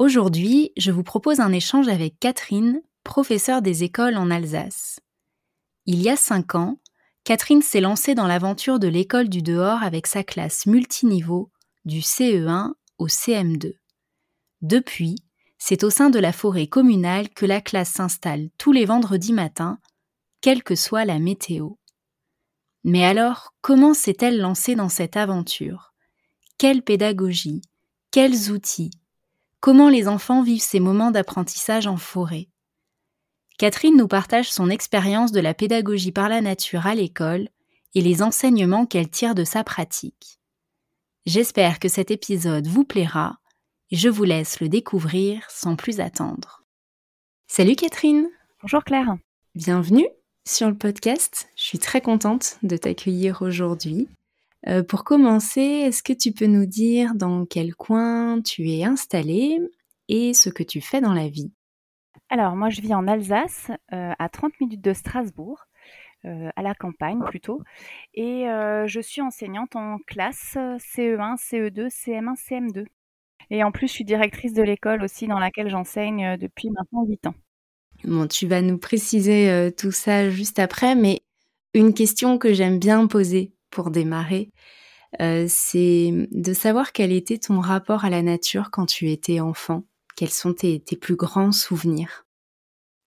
Aujourd'hui, je vous propose un échange avec Catherine, professeure des écoles en Alsace. Il y a cinq ans, Catherine s'est lancée dans l'aventure de l'école du dehors avec sa classe multiniveau du CE1 au CM2. Depuis, c'est au sein de la forêt communale que la classe s'installe tous les vendredis matins, quelle que soit la météo. Mais alors, comment s'est-elle lancée dans cette aventure? Quelle pédagogie? Quels outils? Comment les enfants vivent ces moments d'apprentissage en forêt? Catherine nous partage son expérience de la pédagogie par la nature à l'école et les enseignements qu'elle tire de sa pratique. J'espère que cet épisode vous plaira et je vous laisse le découvrir sans plus attendre. Salut Catherine Bonjour Claire Bienvenue sur le podcast. Je suis très contente de t'accueillir aujourd'hui. Euh, pour commencer, est-ce que tu peux nous dire dans quel coin tu es installée et ce que tu fais dans la vie? Alors, moi, je vis en Alsace, euh, à 30 minutes de Strasbourg, euh, à la campagne plutôt, et je suis enseignante en classe CE1, CE2, CM1, CM2. Et en plus, je suis directrice de l'école aussi dans laquelle j'enseigne depuis maintenant 8 ans. Bon, tu vas nous préciser tout ça juste après, mais une question que j'aime bien poser pour démarrer, euh, c'est de savoir quel était ton rapport à la nature quand tu étais enfant. Quels sont tes, plus grands souvenirs?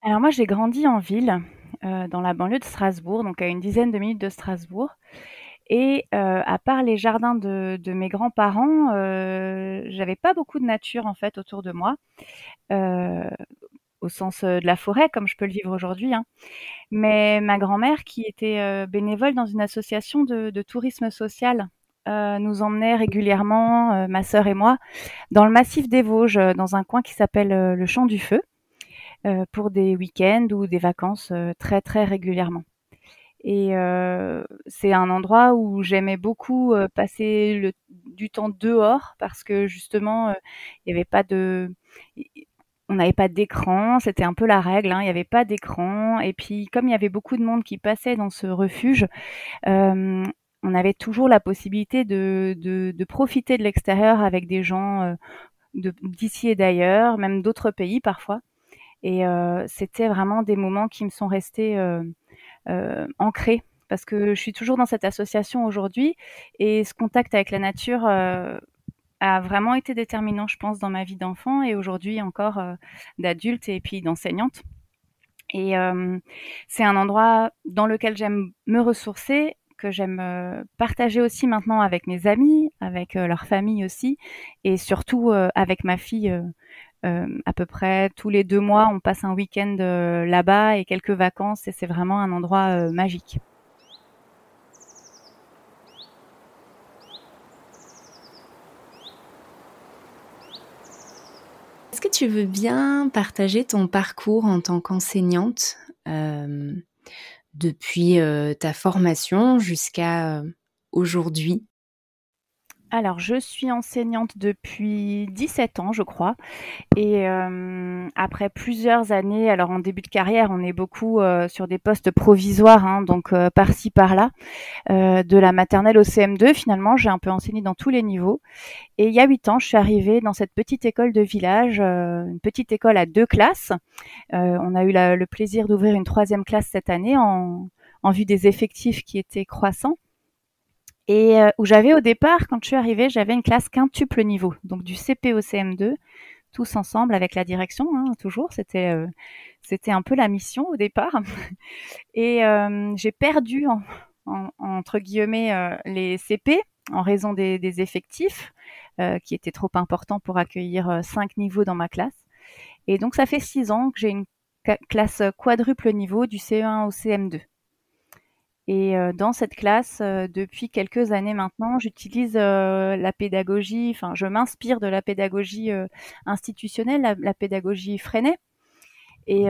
Alors moi j'ai grandi en ville, euh, dans la banlieue de Strasbourg, donc à une dizaine de minutes de Strasbourg. Et euh, à part les jardins de, de mes grands-parents, j'avais pas beaucoup de nature en fait autour de moi au sens de la forêt, comme je peux le vivre aujourd'hui. Hein. Mais ma grand-mère, qui était bénévole dans une association de, tourisme social, nous emmenait régulièrement, ma sœur et moi, dans le massif des Vosges, dans un coin qui s'appelle le Champ du Feu, pour des week-ends ou des vacances très très régulièrement. Et c'est un endroit où j'aimais beaucoup passer le, du temps dehors parce que justement, il n'y avait pas de on n'avait pas d'écran, c'était un peu la règle, hein, il n'y avait pas d'écran. Et puis, comme il y avait beaucoup de monde qui passait dans ce refuge, euh, on avait toujours la possibilité de, profiter de l'extérieur avec des gens euh, d'ici et d'ailleurs, même d'autres pays parfois. Et euh, c'était vraiment des moments qui me sont restés ancrés parce que je suis toujours dans cette association aujourd'hui et ce contact avec la nature a vraiment été déterminant, je pense, dans ma vie d'enfant et aujourd'hui encore euh, d'adulte et puis d'enseignante. Et euh, c'est un endroit dans lequel j'aime me ressourcer, que j'aime euh, partager aussi maintenant avec mes amis, avec leur famille aussi, et surtout avec ma fille. à peu près tous les deux mois, on passe un week-end là-bas et quelques vacances, et c'est vraiment un endroit magique. que tu veux bien partager ton parcours en tant qu'enseignante euh, depuis euh, ta formation jusqu'à euh, aujourd'hui? Alors, je suis enseignante depuis 17 ans, je crois. Et euh, après plusieurs années, alors en début de carrière, on est beaucoup euh, sur des postes provisoires, hein, donc euh, par-ci, par-là, de la maternelle au CM2. Finalement, j'ai un peu enseigné dans tous les niveaux. Et il y a 8 ans, je suis arrivée dans cette petite école de village, une petite école à deux classes. on a eu le plaisir d'ouvrir une troisième classe cette année en, en vue des effectifs qui étaient croissants et euh, où j'avais au départ, quand je suis arrivée, j'avais une classe quintuple niveau, donc du CP au CM2, tous ensemble avec la direction, hein, toujours. C'était c'était un peu la mission au départ. Et j'ai perdu entre guillemets les CP en raison des, des effectifs qui étaient trop importants pour accueillir cinq niveaux dans ma classe. Et donc ça fait six ans que j'ai une classe quadruple niveau du CE1 au CM2. Et euh, dans cette classe, euh, depuis quelques années maintenant, j'utilise euh, la pédagogie, enfin, je m'inspire de la pédagogie institutionnelle, la, pédagogie freinée. Et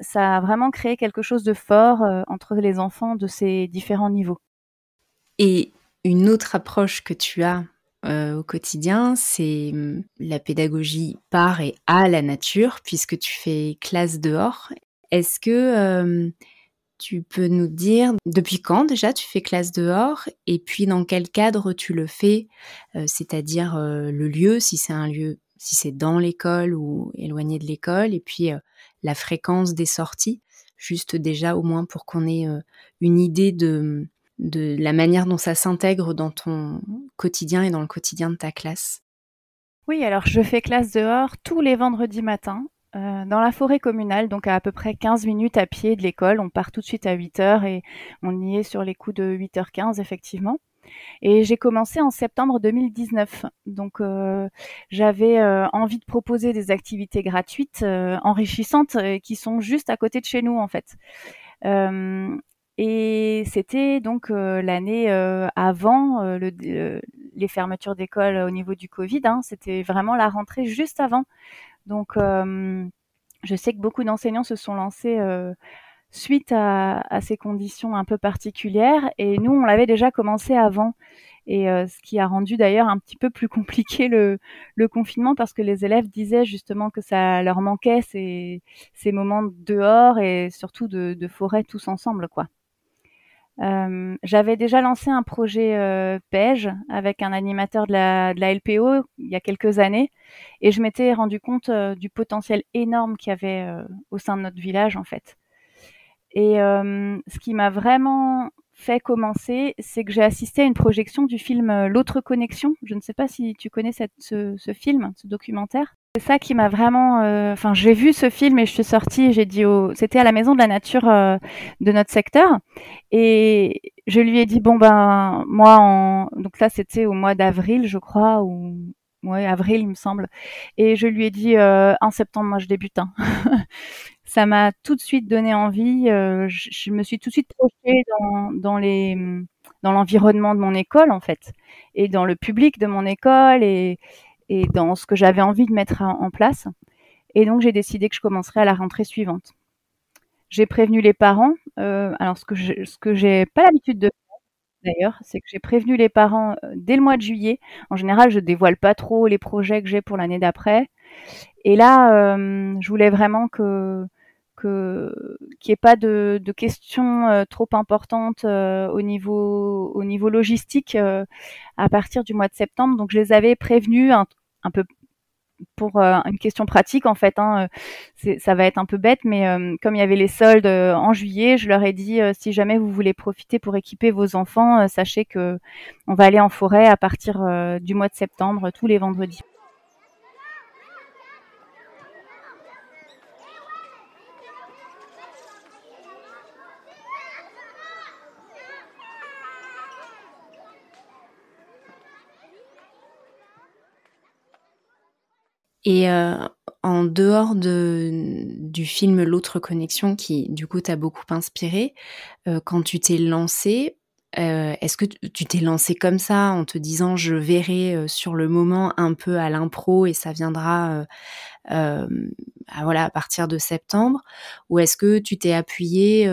ça a vraiment créé quelque chose de fort entre les enfants de ces différents niveaux. Et une autre approche que tu as au quotidien, c'est hum, la pédagogie par et à la nature, puisque tu fais classe dehors. Est-ce que tu peux nous dire depuis quand déjà tu fais classe dehors et puis dans quel cadre tu le fais, euh, c'est-à-dire euh, le lieu, si c'est un lieu, si c'est dans l'école ou éloigné de l'école, et puis euh, la fréquence des sorties, juste déjà au moins pour qu'on ait une idée de, de la manière dont ça s'intègre dans ton quotidien et dans le quotidien de ta classe. Oui, alors je fais classe dehors tous les vendredis matins euh, dans la forêt communale, donc à à peu près 15 minutes à pied de l'école. On part tout de suite à 8 heures et on y est sur les coups de 8h15 effectivement. Et j'ai commencé en septembre 2019. Donc euh, j'avais euh, envie de proposer des activités gratuites, enrichissantes, qui sont juste à côté de chez nous en fait. et c'était donc l'année avant les fermetures d'école au niveau du Covid. Hein. c'était vraiment la rentrée juste avant. Donc, je sais que beaucoup d'enseignants se sont lancés suite à, ces conditions un peu particulières. Et nous, on l'avait déjà commencé avant. Et ce qui a rendu d'ailleurs un petit peu plus compliqué le, confinement parce que les élèves disaient justement que ça leur manquait ces, moments dehors et surtout de, de forêt tous ensemble, quoi. Euh, j'avais déjà lancé un projet euh, PEJ avec un animateur de la, LPO il y a quelques années et je m'étais rendu compte euh, du potentiel énorme qu'il y avait euh, au sein de notre village en fait. Et ce qui m'a vraiment fait commencer, c'est que j'ai assisté à une projection du film L'autre connexion. Je ne sais pas si tu connais ce film, ce documentaire. C'est ça qui m'a vraiment. Euh, enfin, j'ai vu ce film et je suis sortie. J'ai dit, au... c'était à la Maison de la Nature euh, de notre secteur, et je lui ai dit bon ben moi en donc là c'était au mois d'avril je crois ou ouais avril il me semble, et je lui ai dit euh, en septembre moi je débute. Hein. ça m'a tout de suite donné envie. Je, je, me suis tout de suite projetée dans, dans les dans l'environnement de mon école en fait et dans le public de mon école et et dans ce que j'avais envie de mettre en place. Et donc j'ai décidé que je commencerais à la rentrée suivante. J'ai prévenu les parents. Euh, alors ce que je, ce que j'ai pas l'habitude de faire d'ailleurs, c'est que j'ai prévenu les parents euh, dès le mois de juillet. En général, je dévoile pas trop les projets que j'ai pour l'année d'après. Et là, euh, je voulais vraiment que qu'il n'y ait pas de, de questions trop importantes au niveau au niveau logistique à partir du mois de septembre. Donc je les avais prévenus un, un peu pour une question pratique en fait. Hein, ça va être un peu bête, mais comme il y avait les soldes en juillet, je leur ai dit si jamais vous voulez profiter pour équiper vos enfants, sachez que on va aller en forêt à partir du mois de septembre tous les vendredis. Et euh, en dehors de, du film L'autre connexion, qui du coup t'a beaucoup inspiré, euh, quand tu t'es lancé, euh, est-ce que tu t'es lancé comme ça en te disant je verrai sur le moment un peu à l'impro et ça viendra à, voilà à partir de septembre, ou est-ce que tu t'es appuyé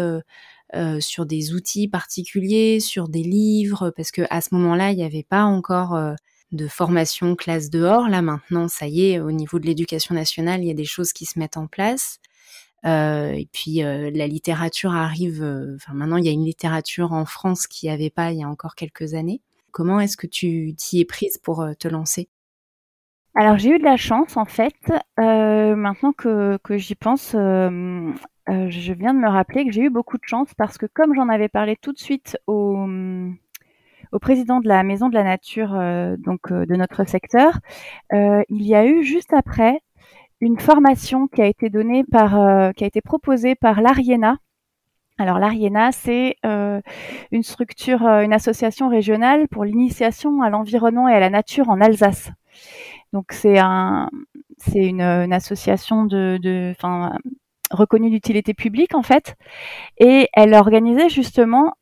sur des outils particuliers, sur des livres, parce que à ce moment-là il n'y avait pas encore de formation classe dehors. Là maintenant, ça y est, au niveau de l'éducation nationale, il y a des choses qui se mettent en place. Euh, et puis euh, la littérature arrive. Euh, enfin maintenant, il y a une littérature en France qui n'y avait pas il y a encore quelques années. Comment est-ce que tu t'y es prise pour te lancer? Alors j'ai eu de la chance en fait. maintenant que, que j'y pense, je viens de me rappeler que j'ai eu beaucoup de chance parce que comme j'en avais parlé tout de suite au au président de la Maison de la Nature, euh, donc euh, de notre secteur, euh, il y a eu juste après une formation qui a été donnée par, qui a été proposée par l'Ariena. Alors l'Ariena, c'est une structure, une association régionale pour l'initiation à l'environnement et à la nature en Alsace. Donc c'est un, c'est une, association de, de, reconnue d'utilité publique en fait, et elle organisait justement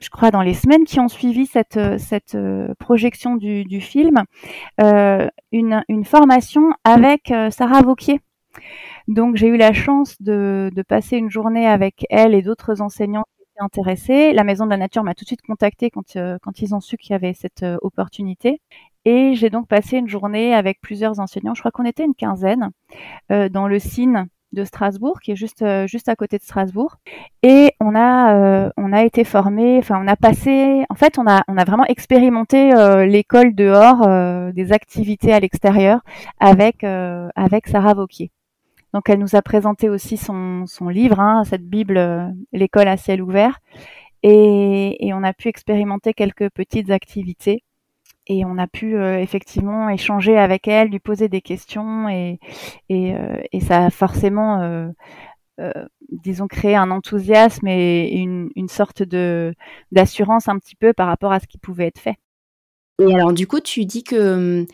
je crois, dans les semaines qui ont suivi cette, cette euh, projection du, film, euh, une, formation avec euh, Sarah Vauquier. Donc j'ai eu la chance de, passer une journée avec elle et d'autres enseignants intéressés. La Maison de la Nature m'a tout de suite contacté quand, quand ils ont su qu'il y avait cette opportunité. Et j'ai donc passé une journée avec plusieurs enseignants, je crois qu'on était une quinzaine, dans le CIN de Strasbourg, qui est juste euh, juste à côté de Strasbourg. Et on a euh, on a été formé, enfin on a passé, en fait on a on a vraiment expérimenté euh, l'école dehors, des activités à l'extérieur avec avec Sarah Vauquier. Donc elle nous a présenté aussi son son livre, hein, cette Bible, l'école à ciel ouvert, et, et on a pu expérimenter quelques petites activités et on a pu euh, effectivement échanger avec elle, lui poser des questions et, et, euh, ça a forcément, euh, disons, créé un enthousiasme et une, une sorte de d'assurance un petit peu par rapport à ce qui pouvait être fait. Et alors du coup, tu dis que hum,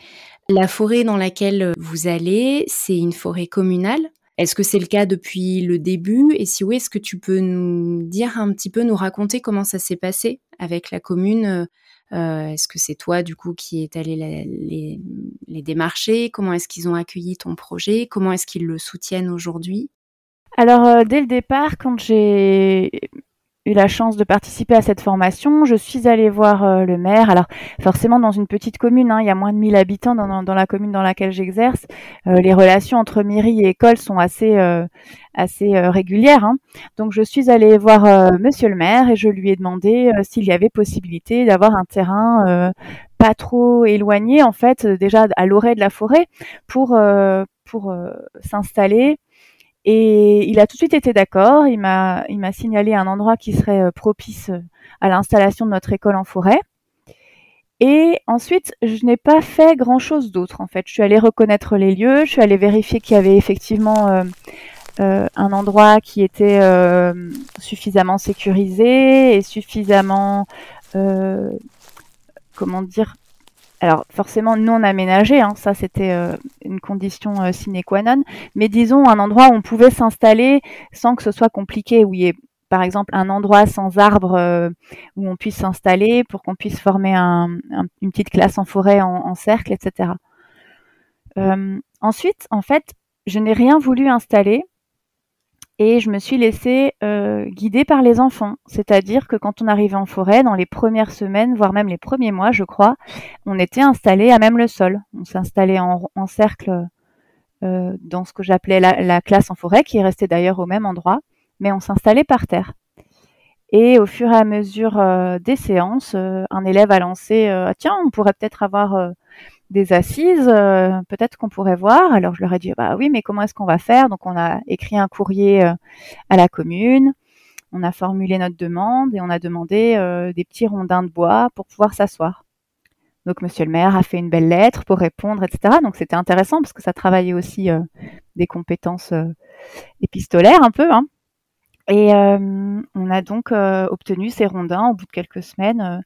la forêt dans laquelle vous allez, c'est une forêt communale. Est-ce que c'est le cas depuis le début? Et si oui, est-ce que tu peux nous dire un petit peu, nous raconter comment ça s'est passé avec la commune est-ce que c'est toi, du coup, qui est allé les, les, démarcher? Comment est-ce qu'ils ont accueilli ton projet? Comment est-ce qu'ils le soutiennent aujourd'hui? Alors, euh, dès le départ, quand j'ai eu la chance de participer à cette formation. Je suis allée voir euh, le maire. Alors forcément dans une petite commune, hein, il y a moins de 1000 habitants dans, la commune dans laquelle j'exerce. les relations entre mairie et école sont assez assez euh, régulière. Hein. Donc je suis allée voir euh, Monsieur le maire et je lui ai demandé euh, s'il y avait possibilité d'avoir un terrain pas trop éloigné, en fait, déjà à l'orée de la forêt, pour pour s'installer. Et il a tout de suite été d'accord. Il m'a il m'a signalé un endroit qui serait propice à l'installation de notre école en forêt. Et ensuite, je n'ai pas fait grand chose d'autre en fait. Je suis allée reconnaître les lieux, je suis allée vérifier qu'il y avait effectivement euh, un endroit qui était euh, suffisamment sécurisé et suffisamment, euh, comment dire, alors forcément non aménagé, hein, ça c'était une condition sine qua non, mais disons un endroit où on pouvait s'installer sans que ce soit compliqué, où il y ait par exemple un endroit sans arbre où on puisse s'installer pour qu'on puisse former une petite classe en forêt en cercle, etc. ensuite, en fait, je n'ai rien voulu installer et je me suis laissée euh, guider par les enfants. C'est-à-dire que quand on arrivait en forêt, dans les premières semaines, voire même les premiers mois, je crois, on était installé à même le sol. On s'installait en, cercle euh, dans ce que j'appelais la, classe en forêt, qui est restée d'ailleurs au même endroit, mais on s'installait par terre. Et au fur et à mesure euh, des séances, euh, un élève a lancé ah, tiens, on pourrait peut-être avoir des assises, euh, peut-être qu'on pourrait voir. Alors je leur ai dit bah oui, mais comment est-ce qu'on va faire? Donc on a écrit un courrier euh, à la commune, on a formulé notre demande et on a demandé euh, des petits rondins de bois pour pouvoir s'asseoir. Donc Monsieur le maire a fait une belle lettre pour répondre, etc. Donc c'était intéressant parce que ça travaillait aussi des compétences épistolaires un peu. Hein. Et on a donc obtenu ces rondins au bout de quelques semaines.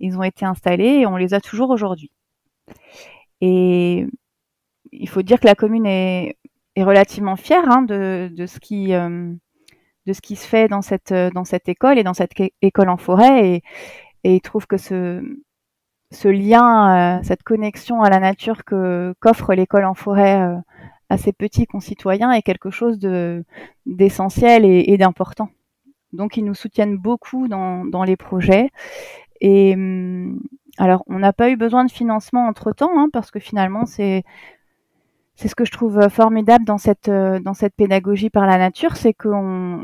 ils ont été installés et on les a toujours aujourd'hui. Et il faut dire que la commune est, relativement fière hein, de, ce qui, euh, de ce qui se fait dans cette, cette école et dans cette école en forêt. Et, et trouve que ce, lien, euh, cette connexion à la nature qu'offre l'école en forêt euh, à ses petits concitoyens est quelque chose de d'essentiel et, d'important. Donc ils nous soutiennent beaucoup dans, dans les projets et hum, alors, on n'a pas eu besoin de financement entre-temps, hein, parce que finalement, c'est c'est ce que je trouve euh, formidable dans cette euh, dans cette pédagogie par la nature, c'est que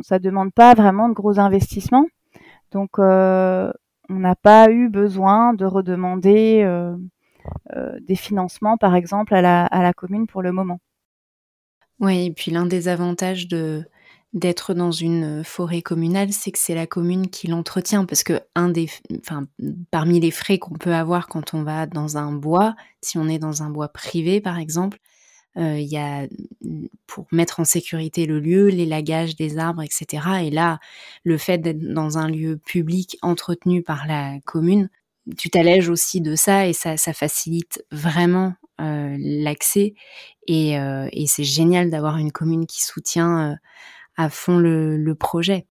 ça demande pas vraiment de gros investissements. Donc, euh, on n'a pas eu besoin de redemander des financements, par exemple, à la, à la commune pour le moment. Oui, et puis l'un des avantages de d'être dans une forêt communale, c'est que c'est la commune qui l'entretient parce que un des, enfin, parmi les frais qu'on peut avoir quand on va dans un bois, si on est dans un bois privé par exemple, il y a pour mettre en sécurité le lieu, l'élagage des arbres, etc. Et là, le fait d'être dans un lieu public entretenu par la commune, tu t'allèges aussi de ça et ça, facilite vraiment l'accès. Et, et c'est génial d'avoir une commune qui soutient à fond le, projet.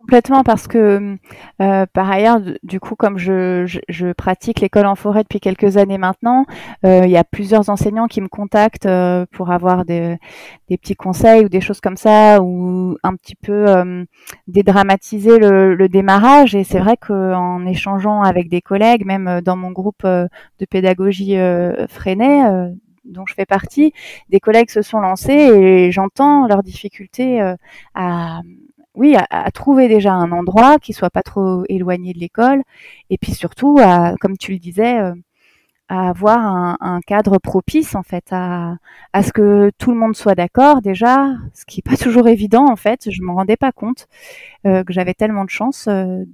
Complètement parce que euh, par ailleurs, du coup, comme je, pratique l'école en forêt depuis quelques années maintenant, euh, il y a plusieurs enseignants qui me contactent euh, pour avoir des, petits conseils ou des choses comme ça, ou un petit peu dédramatiser le, le, démarrage. Et c'est vrai qu'en échangeant avec des collègues, même dans mon groupe de pédagogie Freinet, dont je fais partie, des collègues se sont lancés et j'entends leurs difficultés à oui, à, trouver déjà un endroit qui soit pas trop éloigné de l'école, et puis surtout, à, comme tu le disais, euh, à avoir un, cadre propice en fait à, à ce que tout le monde soit d'accord déjà, ce qui est pas toujours évident en fait. Je me rendais pas compte euh, que j'avais tellement de chance euh,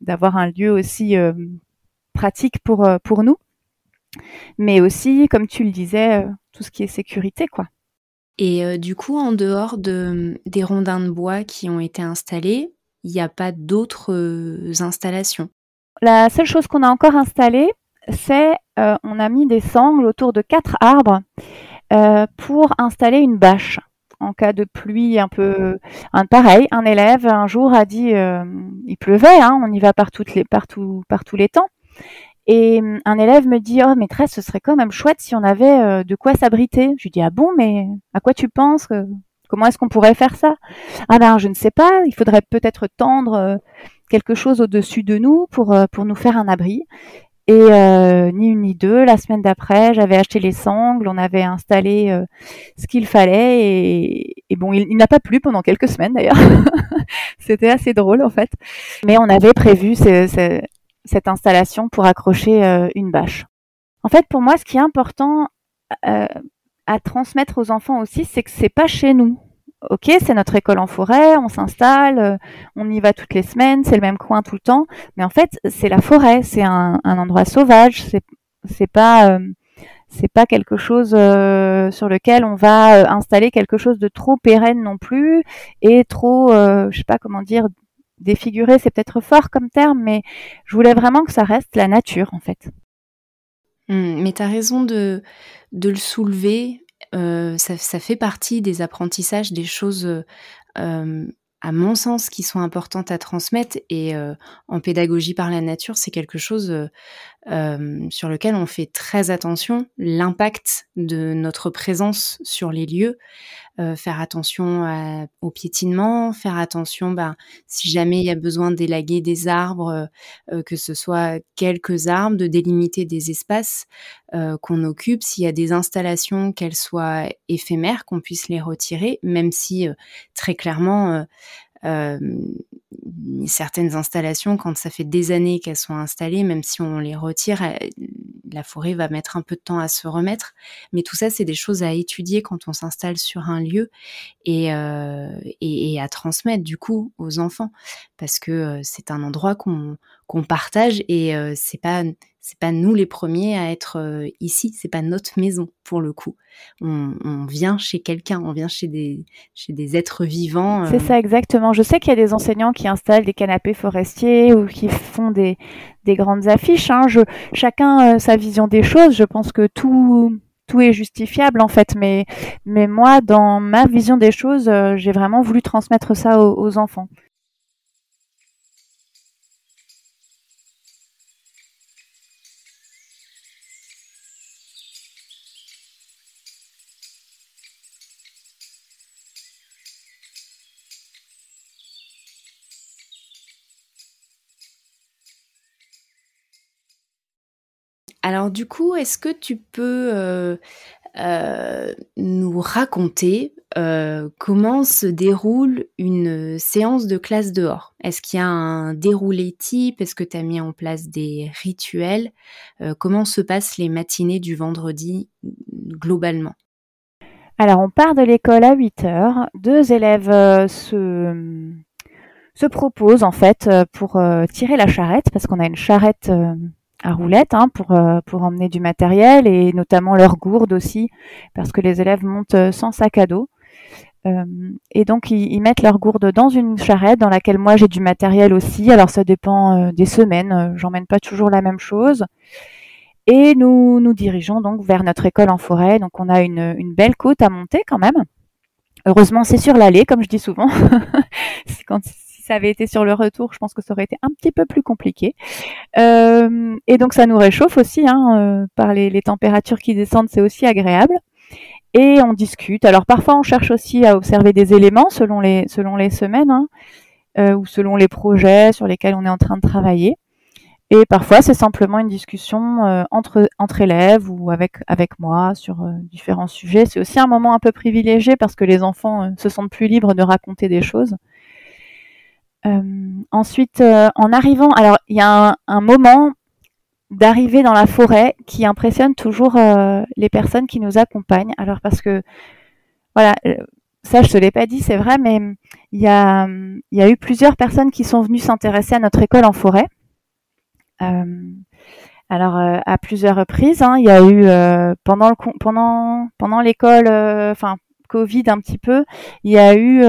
d'avoir un lieu aussi pratique pour pour nous, mais aussi, comme tu le disais, tout ce qui est sécurité quoi. Et euh, du coup, en dehors de, des rondins de bois qui ont été installés, il n'y a pas d'autres euh, installations? La seule chose qu'on a encore installée, c'est euh, on a mis des sangles autour de quatre arbres pour installer une bâche en cas de pluie un peu un, pareil un élève un jour a dit il pleuvait hein, on y va par toutes les partout par tous les temps et hum, un élève me dit Oh, maîtresse, ce serait quand même chouette si on avait euh, de quoi s'abriter. Je lui dis Ah bon, mais à quoi tu penses Comment est-ce qu'on pourrait faire ça? Ah ben, je ne sais pas. Il faudrait peut-être tendre euh, quelque chose au-dessus de nous pour, euh, pour nous faire un abri. Et ni une ni deux, la semaine d'après, j'avais acheté les sangles, on avait installé ce qu'il fallait. Et, bon, il, n'a pas plu pendant quelques semaines d'ailleurs. C'était assez drôle en fait. Mais on avait prévu ces, cette installation pour accrocher euh, une bâche. En fait, pour moi, ce qui est important euh, à transmettre aux enfants aussi, c'est que c'est pas chez nous. Ok, c'est notre école en forêt, on s'installe, euh, on y va toutes les semaines, c'est le même coin tout le temps, mais en fait, c'est la forêt, c'est un, endroit sauvage, c'est pas c'est pas quelque chose sur lequel on va installer quelque chose de trop pérenne non plus et trop, je sais pas comment dire, défigurer, c'est peut-être fort comme terme, mais je voulais vraiment que ça reste la nature, en fait. Mmh, mais tu as raison de, le soulever. Euh, ça, fait partie des apprentissages, des choses, euh, à mon sens, qui sont importantes à transmettre. Et euh, en pédagogie par la nature, c'est quelque chose sur lequel on fait très attention. L'impact de notre présence sur les lieux. Euh, faire attention au piétinement, faire attention, bah, si jamais il y a besoin d'élaguer des arbres, euh, que ce soit quelques arbres, de délimiter des espaces euh, qu'on occupe, s'il y a des installations, qu'elles soient éphémères, qu'on puisse les retirer, même si très clairement euh, certaines installations, quand ça fait des années qu'elles sont installées, même si on les retire, la forêt va mettre un peu de temps à se remettre. Mais tout ça, c'est des choses à étudier quand on s'installe sur un lieu et, euh, et, à transmettre du coup aux enfants, parce que euh, c'est un endroit qu'on partage et euh, c'est pas c'est pas nous les premiers à être euh, ici, c'est pas notre maison pour le coup. On, on vient chez quelqu'un, on vient chez des chez des êtres vivants. C'est ça exactement. Je sais qu'il y a des enseignants qui installent des canapés forestiers ou qui font des des grandes affiches. Hein. Je, chacun sa vision des choses. Je pense que tout tout est justifiable en fait, mais mais moi dans ma vision des choses, j'ai vraiment voulu transmettre ça aux enfants. Alors du coup, est-ce que tu peux euh, euh, nous raconter euh, comment se déroule une séance de classe dehors? Est-ce qu'il y a un déroulé type? Est-ce que tu as mis en place des rituels? Comment se passent les matinées du vendredi globalement? Alors on part de l'école à 8 heures. Deux élèves se, se proposent en fait pour tirer la charrette parce qu'on a une charrette à roulettes hein, pour, pour emmener du matériel et notamment leurs gourdes aussi, parce que les élèves montent sans sac à dos. Euh, et donc ils, mettent leurs gourdes dans une charrette dans laquelle moi j'ai du matériel aussi. Alors ça dépend euh, des semaines, euh, j'emmène pas toujours la même chose. Et nous nous dirigeons donc vers notre école en forêt. Donc on a une, une belle côte à monter quand même. Heureusement c'est sur l'allée comme je dis souvent. ça avait été sur le retour, je pense que ça aurait été un petit peu plus compliqué. Euh, et donc ça nous réchauffe aussi, hein, par les, températures qui descendent, c'est aussi agréable et on discute. Alors parfois on cherche aussi à observer des éléments selon les selon les semaines hein, euh, ou selon les projets sur lesquels on est en train de travailler. Et parfois c'est simplement une discussion euh, entre entre élèves ou avec avec moi sur euh, différents sujets. C'est aussi un moment un peu privilégié parce que les enfants se sentent plus libres de raconter des choses. Ensuite, en arrivant, alors il y a un, un moment d'arriver dans la forêt qui impressionne toujours euh, les personnes qui nous accompagnent. Alors parce que voilà, euh, ça je te l'ai pas dit, c'est vrai, mais il y a y a eu plusieurs personnes qui sont venues s'intéresser à notre école en forêt. Euh, alors à plusieurs reprises, hein, il y a eu pendant le pendant pendant l'école, enfin Covid un petit peu, il y a eu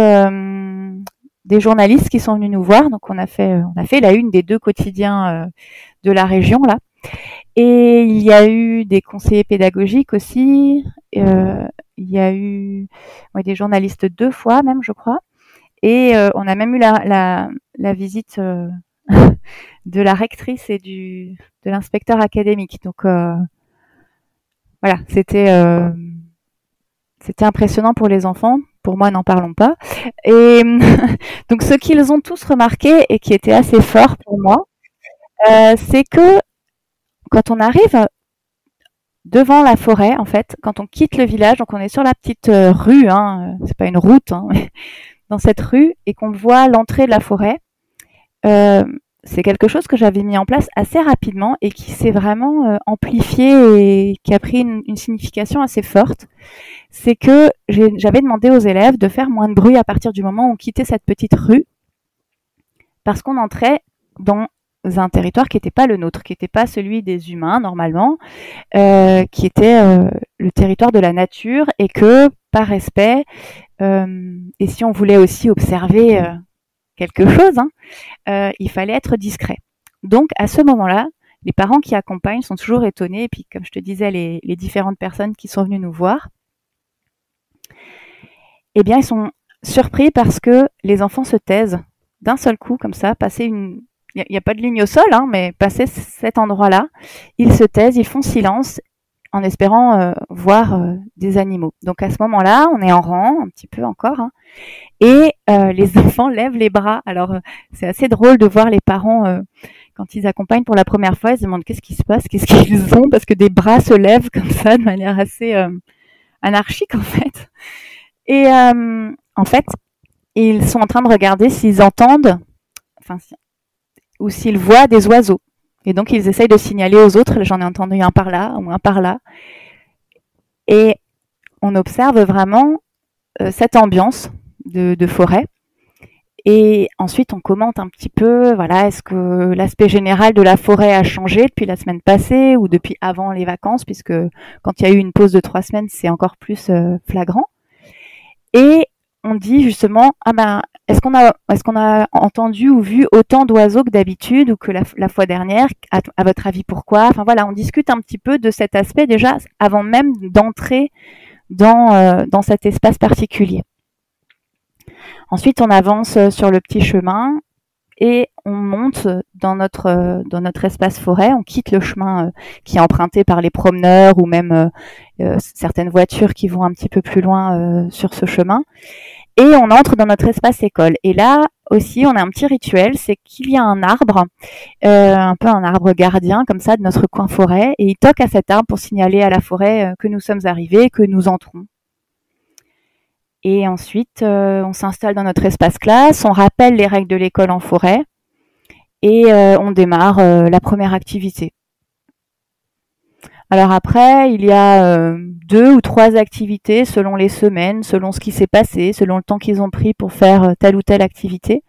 des journalistes qui sont venus nous voir. Donc on a fait on a fait la une des deux quotidiens de la région là. Et il y a eu des conseillers pédagogiques aussi. Euh, il y a eu des journalistes deux fois même, je crois. Et euh, on a même eu la, la, visite euh, de la rectrice et du de l'inspecteur académique. Donc voilà, c'était c'était impressionnant pour les enfants. Pour moi, n'en parlons pas. Et donc ce qu'ils ont tous remarqué et qui était assez fort pour moi, c'est que quand on arrive devant la forêt, en fait, quand on quitte le village, donc on est sur la petite euh, rue, hein, c'est pas une route, hein, dans cette rue, et qu'on voit l'entrée de la forêt, euh, c'est quelque chose que j'avais mis en place assez rapidement et qui s'est vraiment euh, amplifié et qui a pris une signification assez forte. C'est que j'avais demandé aux élèves de faire moins de bruit à partir du moment où on quittait cette petite rue, parce qu'on entrait dans un territoire qui n'était pas le nôtre, qui n'était pas celui des humains normalement, euh, qui était euh, le territoire de la nature et que par respect, euh, et si on voulait aussi observer quelque chose, hein, il fallait être discret. Donc à ce moment-là, les parents qui accompagnent sont toujours étonnés, et puis comme je te disais, les, les différentes personnes qui sont venues nous voir, eh bien ils sont surpris parce que les enfants se taisent d'un seul coup comme ça, passer une, il n'y a, pas de ligne au sol, hein, mais passé cet endroit-là, ils se taisent, ils font silence en espérant euh, voir euh, des animaux. Donc à ce moment-là, on est en rang, un petit peu encore, hein, et euh, les enfants lèvent les bras. Alors c'est assez drôle de voir les parents quand ils accompagnent pour la première fois, ils se demandent qu'est-ce qui se passe, qu'est-ce qu'ils ont, parce que des bras se lèvent comme ça de manière assez anarchique en fait. Et en fait, ils sont en train de regarder s'ils entendent, enfin ou s'ils voient des oiseaux. Et donc ils essayent de signaler aux autres, j'en ai entendu un par là ou un par là. Et on observe vraiment euh, cette ambiance de, forêt. Et ensuite, on commente un petit peu, voilà, est-ce que l'aspect général de la forêt a changé depuis la semaine passée ou depuis avant les vacances, puisque quand il y a eu une pause de trois semaines, c'est encore plus euh, flagrant. Et on dit justement, ah ben, est-ce qu'on a, est-ce qu'on a entendu ou vu autant d'oiseaux que d'habitude ou que la, fois dernière? À, votre avis, pourquoi Enfin voilà, on discute un petit peu de cet aspect déjà avant même d'entrer dans, euh, dans cet espace particulier. Ensuite, on avance sur le petit chemin et on monte dans notre dans notre espace forêt. On quitte le chemin euh, qui est emprunté par les promeneurs ou même euh, certaines voitures qui vont un petit peu plus loin sur ce chemin et on entre dans notre espace école. Et là aussi, on a un petit rituel, c'est qu'il y a un arbre, euh, un peu un arbre gardien comme ça de notre coin forêt, et il toque à cet arbre pour signaler à la forêt euh, que nous sommes arrivés, que nous entrons. Et ensuite, euh, on s'installe dans notre espace classe, on rappelle les règles de l'école en forêt, et on démarre la première activité. Alors après, il y a euh, deux ou trois activités selon les semaines, selon ce qui s'est passé, selon le temps qu'ils ont pris pour faire euh, telle ou telle activité.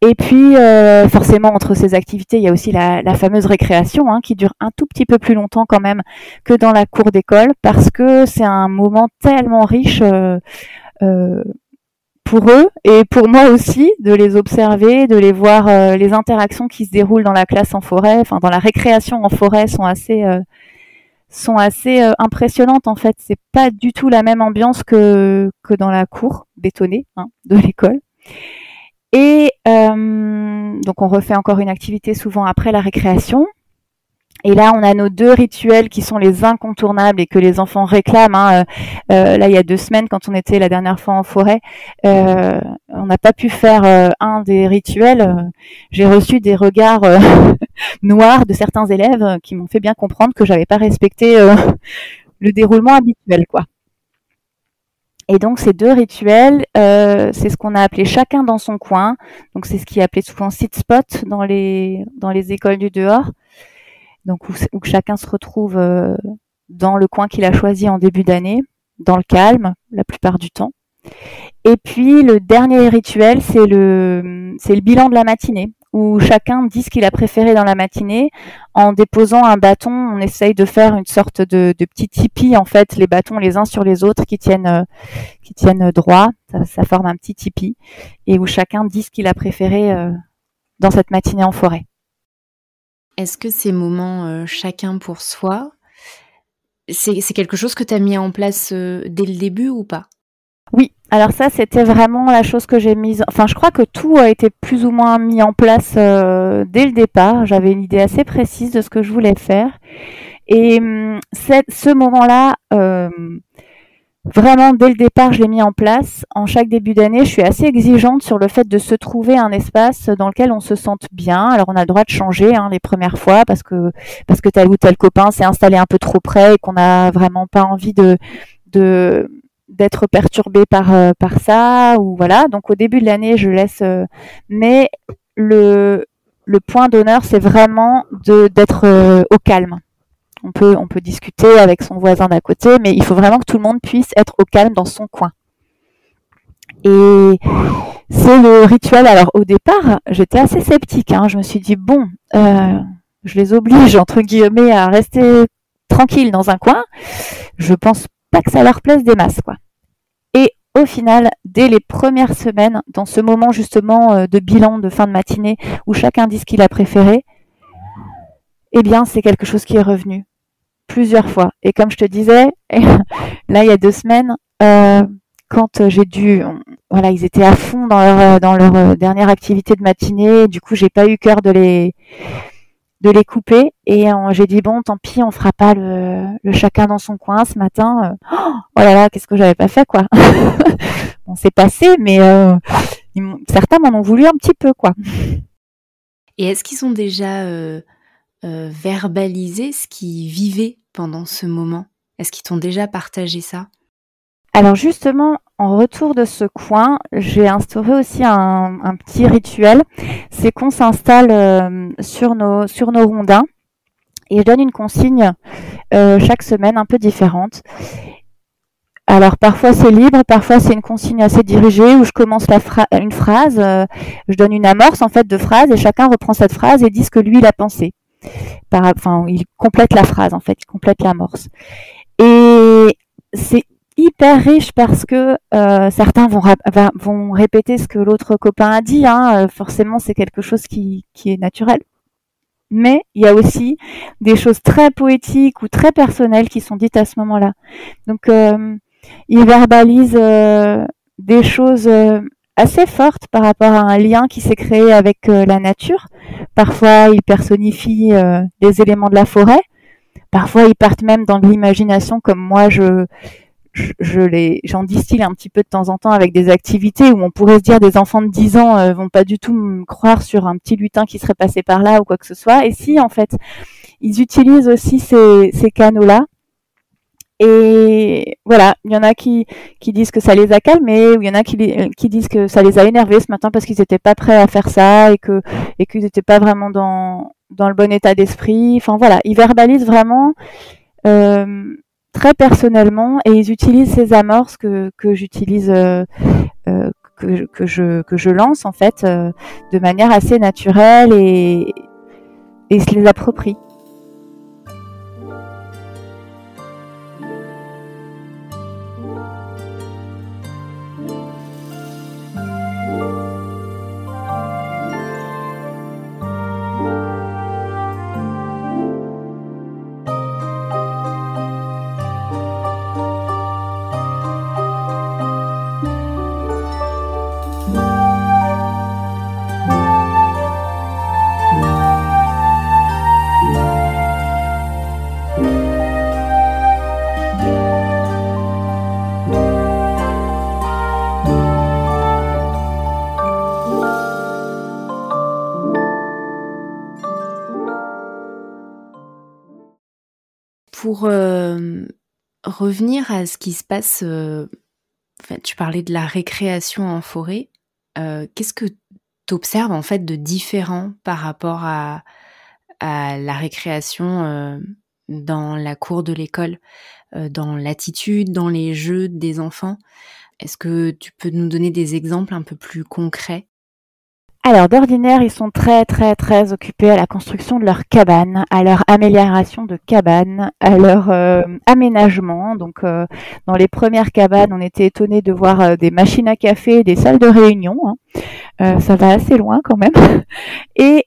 Et puis, euh, forcément, entre ces activités, il y a aussi la, fameuse récréation, hein, qui dure un tout petit peu plus longtemps quand même que dans la cour d'école, parce que c'est un moment tellement riche euh, euh, pour eux et pour moi aussi de les observer, de les voir, les interactions qui se déroulent dans la classe en forêt, enfin dans la récréation en forêt sont assez sont assez impressionnantes en fait. C'est pas du tout la même ambiance que que dans la cour bétonnée hein, de l'école. Et euh, donc on refait encore une activité souvent après la récréation. Et là, on a nos deux rituels qui sont les incontournables et que les enfants réclament. Hein. Euh, euh, là, il y a deux semaines, quand on était la dernière fois en forêt, on n'a pas pu faire un des rituels. J'ai reçu des regards noirs de certains élèves qui m'ont fait bien comprendre que j'avais pas respecté le déroulement habituel, quoi. Et donc ces deux rituels, euh, c'est ce qu'on a appelé chacun dans son coin. Donc c'est ce qui est appelé souvent sit spot dans les dans les écoles du dehors. Donc où, chacun se retrouve euh, dans le coin qu'il a choisi en début d'année, dans le calme la plupart du temps. Et puis le dernier rituel, c'est le c'est le bilan de la matinée où chacun dit ce qu'il a préféré dans la matinée. En déposant un bâton, on essaye de faire une sorte de, petit tipi, en fait, les bâtons les uns sur les autres qui tiennent, euh, qui tiennent droit. Ça, forme un petit tipi. Et où chacun dit ce qu'il a préféré euh, dans cette matinée en forêt. Est-ce que ces moments euh, chacun pour soi, c'est quelque chose que tu as mis en place dès le début ou pas? Oui, alors ça c'était vraiment la chose que j'ai mise. Enfin, je crois que tout a été plus ou moins mis en place euh, dès le départ. J'avais une idée assez précise de ce que je voulais faire. Et hum, ce moment-là, euh, vraiment dès le départ, je l'ai mis en place. En chaque début d'année, je suis assez exigeante sur le fait de se trouver un espace dans lequel on se sente bien. Alors on a le droit de changer hein, les premières fois parce que parce que tel ou tel copain s'est installé un peu trop près et qu'on n'a vraiment pas envie de de d'être perturbé par euh, par ça ou voilà. Donc au début de l'année, je laisse euh, mais le le point d'honneur, c'est vraiment de d'être euh, au calme. On peut on peut discuter avec son voisin d'à côté, mais il faut vraiment que tout le monde puisse être au calme dans son coin. Et c'est le rituel. Alors au départ, j'étais assez sceptique. Hein. Je me suis dit bon, je les oblige entre guillemets à rester tranquilles dans un coin. Je pense pas que ça leur plaise des masses, quoi au final, dès les premières semaines, dans ce moment justement euh, de bilan de fin de matinée où chacun dit ce qu'il a préféré, eh bien, c'est quelque chose qui est revenu plusieurs fois. Et comme je te disais, là, il y a deux semaines, euh, quand j'ai dû, voilà, ils étaient à fond dans leur, dans leur euh, dernière activité de matinée. Du coup, j'ai pas eu cœur de les, de les couper. Et j'ai dit bon, tant pis, on fera pas le, chacun dans son coin ce matin. Euh, oh là là, qu'est-ce que j'avais pas fait quoi. on s'est passé, mais euh, certains m'en ont voulu un petit peu quoi. Et est-ce qu'ils ont déjà euh, verbalisé ce qu'ils vivaient pendant ce moment? Est-ce qu'ils t'ont déjà partagé ça? Alors justement, en retour de ce coin, j'ai instauré aussi un, petit rituel. C'est qu'on s'installe euh, sur nos sur nos rondins et je donne une consigne euh, chaque semaine un peu différente. Alors parfois c'est libre, parfois c'est une consigne assez dirigée où je commence la une phrase, euh, je donne une amorce en fait de phrase et chacun reprend cette phrase et dit ce que lui il a pensé. Par, enfin, il complète la phrase en fait, il complète l'amorce. Et c'est hyper riche parce que euh, certains vont, répéter ce que l'autre copain a dit. Hein. Euh, forcément, c'est quelque chose qui, est naturel. Mais il y a aussi des choses très poétiques ou très personnelles qui sont dites à ce moment-là. Donc, euh, il verbalise des choses assez fortes par rapport à un lien qui s'est créé avec la nature. Parfois, il personnifie des éléments de la forêt. Parfois, ils partent même dans de l'imagination, comme moi, je, je, les, j'en distille un petit peu de temps en temps avec des activités où on pourrait se dire des enfants de 10 ans euh, vont pas du tout me croire sur un petit lutin qui serait passé par là ou quoi que ce soit. Et si, en fait, ils utilisent aussi ces, ces canaux-là. Et voilà, il y en a qui, qui disent que ça les a calmés, ou il y en a qui, qui disent que ça les a énervés ce matin parce qu'ils n'étaient pas prêts à faire ça et que et qu'ils n'étaient pas vraiment dans, dans le bon état d'esprit. Enfin voilà, ils verbalisent vraiment euh, très personnellement et ils utilisent ces amorces que, j'utilise euh, euh, que, je, lance en fait de manière assez naturelle et, et se les approprie. Revenir à ce qui se passe, euh, tu parlais de la récréation en forêt. Euh, qu'est-ce que tu observes en fait de différent par rapport à, la récréation dans la cour de l'école, dans l'attitude, dans les jeux des enfants? Est-ce que tu peux nous donner des exemples un peu plus concrets? Alors d'ordinaire, ils sont très très très occupés à la construction de leur cabane, à leur amélioration de cabane, à leur euh, aménagement. Donc euh, dans les premières cabanes, on était étonnés de voir euh, des machines à café, des salles de réunion. Hein. ça va assez loin quand même. Et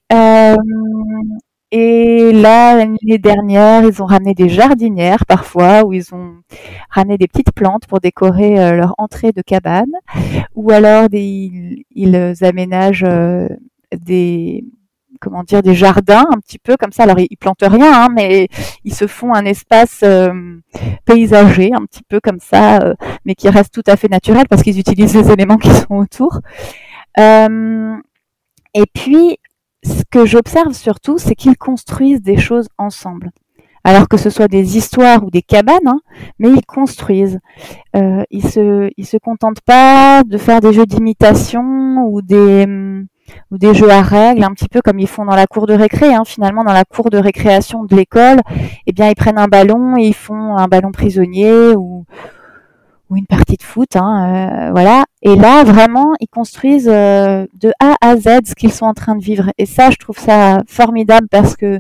et là, l'année dernière, ils ont ramené des jardinières parfois, où ils ont ramené des petites plantes pour décorer euh, leur entrée de cabane, ou alors ils, aménagent euh, des comment dire des jardins un petit peu comme ça. Alors ils, plantent rien, hein, mais ils se font un espace euh, paysager un petit peu comme ça, mais qui reste tout à fait naturel parce qu'ils utilisent les éléments qui sont autour. et puis ce que j'observe surtout, c'est qu'ils construisent des choses ensemble. Alors que ce soit des histoires ou des cabanes, hein, mais ils construisent. Euh, ils se, ils se contentent pas de faire des jeux d'imitation ou des, ou des jeux à règles, un petit peu comme ils font dans la cour de récré. Hein. Finalement, dans la cour de récréation de l'école, eh bien, ils prennent un ballon et ils font un ballon prisonnier ou, ou une partie de foot, hein, euh, voilà. Et là, vraiment, ils construisent euh, de A à Z ce qu'ils sont en train de vivre. Et ça, je trouve ça formidable parce que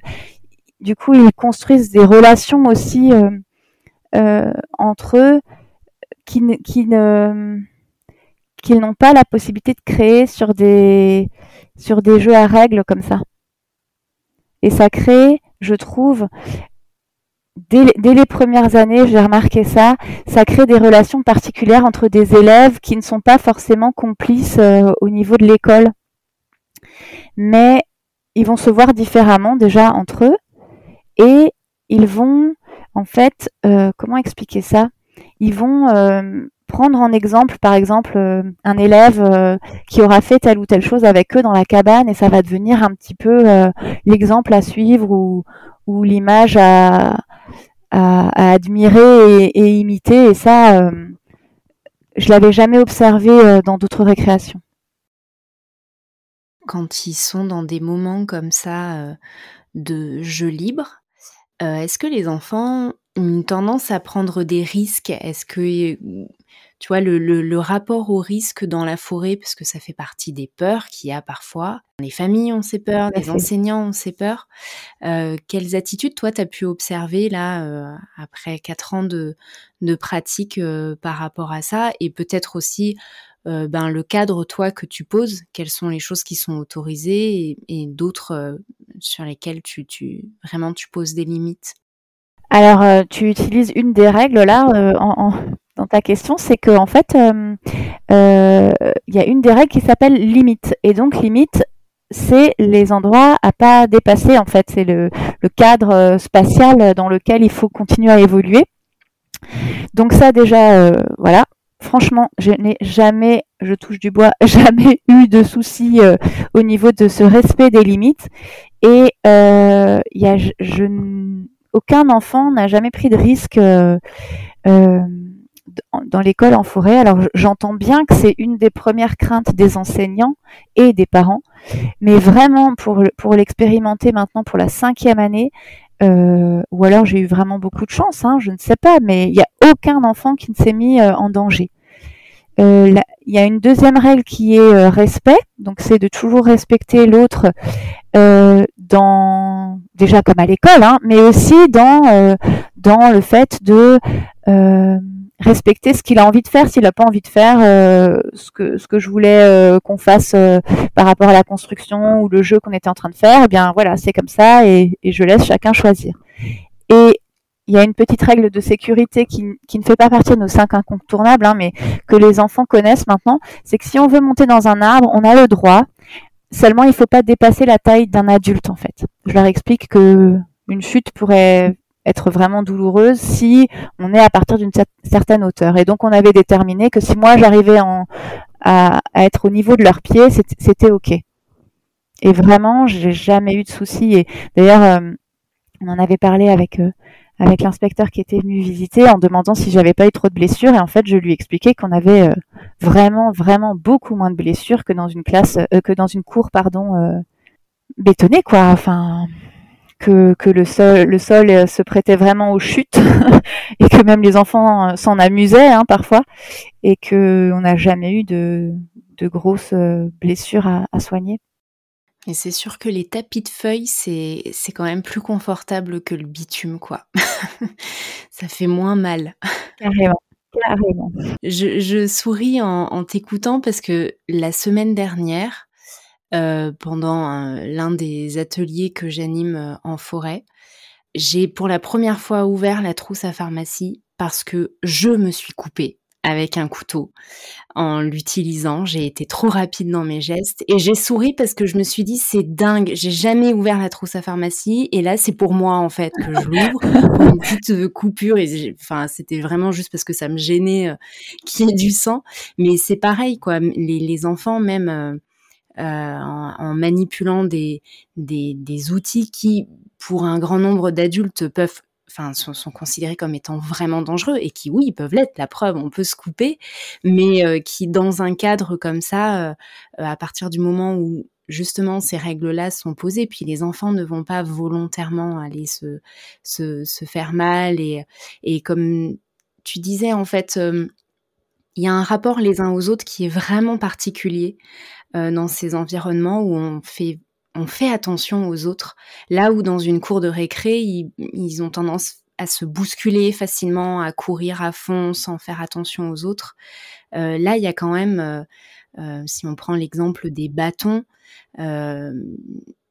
du coup, ils construisent des relations aussi euh, entre eux qui, qui ne qu'ils n'ont pas la possibilité de créer sur des sur des jeux à règles comme ça. Et ça crée, je trouve, dès, les premières années, j'ai remarqué ça, ça crée des relations particulières entre des élèves qui ne sont pas forcément complices euh, au niveau de l'école. Mais ils vont se voir différemment déjà entre eux. Et ils vont, en fait, euh, comment expliquer ça? Ils vont euh, prendre en exemple, par exemple, un élève qui aura fait telle ou telle chose avec eux dans la cabane et ça va devenir un petit peu l'exemple à suivre ou, ou l'image à, à, admirer et, imiter. Et ça, euh, je l'avais jamais observé euh, dans d'autres récréations. Quand ils sont dans des moments comme ça euh, de jeu libre, est-ce que les enfants ont une tendance à prendre des risques? Est-ce que tu vois, le, le, rapport au risque dans la forêt, parce que ça fait partie des peurs qu'il y a parfois. Les familles ont ces peurs, les enseignants ont ces peurs. Euh, quelles attitudes, toi, tu as pu observer là, euh, après quatre ans de, de pratique euh, par rapport à ça? Et peut-être aussi euh, ben, le cadre, toi, que tu poses, quelles sont les choses qui sont autorisées et, et d'autres euh, sur lesquelles tu, tu, vraiment tu poses des limites? Alors, tu utilises une des règles là en, en, ta question, c'est qu'en en fait, euh, euh, il y a une des règles qui s'appelle limite. Et donc, limite, c'est les endroits à pas dépasser. En fait, c'est le, cadre euh, spatial dans lequel il faut continuer à évoluer. Donc ça, déjà, voilà. Franchement, je n'ai jamais, je touche du bois, jamais eu de soucis au niveau de ce respect des limites. Et il y a, je, aucun enfant n'a jamais pris de risque dans l'école en forêt. Alors j'entends bien que c'est une des premières craintes des enseignants et des parents, mais vraiment pour, pour l'expérimenter maintenant pour la cinquième année, euh, ou alors j'ai eu vraiment beaucoup de chance, hein, je ne sais pas, mais il n'y a aucun enfant qui ne s'est mis euh, en danger. il y a une deuxième règle qui est respect, donc c'est de toujours respecter l'autre dans déjà comme à l'école, hein, mais aussi dans dans le fait de respecter ce qu'il a envie de faire. S'il n'a pas envie de faire euh, ce que ce que je voulais euh, qu'on fasse euh, par rapport à la construction ou le jeu qu'on était en train de faire, eh bien voilà, c'est comme ça et, je laisse chacun choisir. Et il y a une petite règle de sécurité qui, qui ne fait pas partie de nos cinq incontournables, hein, mais que les enfants connaissent maintenant, c'est que si on veut monter dans un arbre, on a le droit. Seulement, il ne faut pas dépasser la taille d'un adulte en fait. Je leur explique que une chute pourrait être vraiment douloureuse si on est à partir d'une certaine hauteur. Et donc on avait déterminé que si moi j'arrivais à, être au niveau de leurs pieds, c'était ok. Et vraiment, j'ai jamais eu de soucis. Et d'ailleurs, euh, on en avait parlé avec euh, avec l'inspecteur qui était venu visiter en demandant si j'avais pas eu trop de blessures. Et en fait, je lui expliquais qu'on avait euh, vraiment vraiment beaucoup moins de blessures que dans une classe que dans une cour pardon bétonnée quoi. Enfin que, que le sol, le sol euh, se prêtait vraiment aux chutes et que même les enfants euh, s'en amusaient hein, parfois et que on n'a jamais eu de, de grosses euh, blessures à, à soigner. Et c'est sûr que les tapis de feuilles, c'est, c'est quand même plus confortable que le bitume, quoi. Ça fait moins mal. Carrément. Carrément. Je, je souris en, en t'écoutant parce que la semaine dernière, euh, pendant l'un des ateliers que j'anime euh, en forêt. J'ai pour la première fois ouvert la trousse à pharmacie parce que je me suis coupée avec un couteau en l'utilisant. J'ai été trop rapide dans mes gestes et j'ai souri parce que je me suis dit c'est dingue, j'ai jamais ouvert la trousse à pharmacie et là c'est pour moi en fait que je l'ouvre une petite euh, coupure et enfin c'était vraiment juste parce que ça me gênait qu'il y ait du sang mais c'est pareil quoi les, les enfants même euh, en, manipulant des, des, outils qui, pour un grand nombre d'adultes, peuvent enfin sont, considérés comme étant vraiment dangereux et qui oui peuvent l'être. La preuve on peut se couper mais euh, qui dans un cadre comme ça euh, à partir du moment où justement ces règles là sont posées puis les enfants ne vont pas volontairement aller se se, se faire mal et et comme tu disais en fait il y a un rapport les uns aux autres qui est vraiment particulier euh, dans ces environnements où on fait on fait attention aux autres. Là où dans une cour de récré, ils, ont tendance à se bousculer facilement, à courir à fond sans faire attention aux autres. Euh, là, il y a quand même, euh, si on prend l'exemple des bâtons,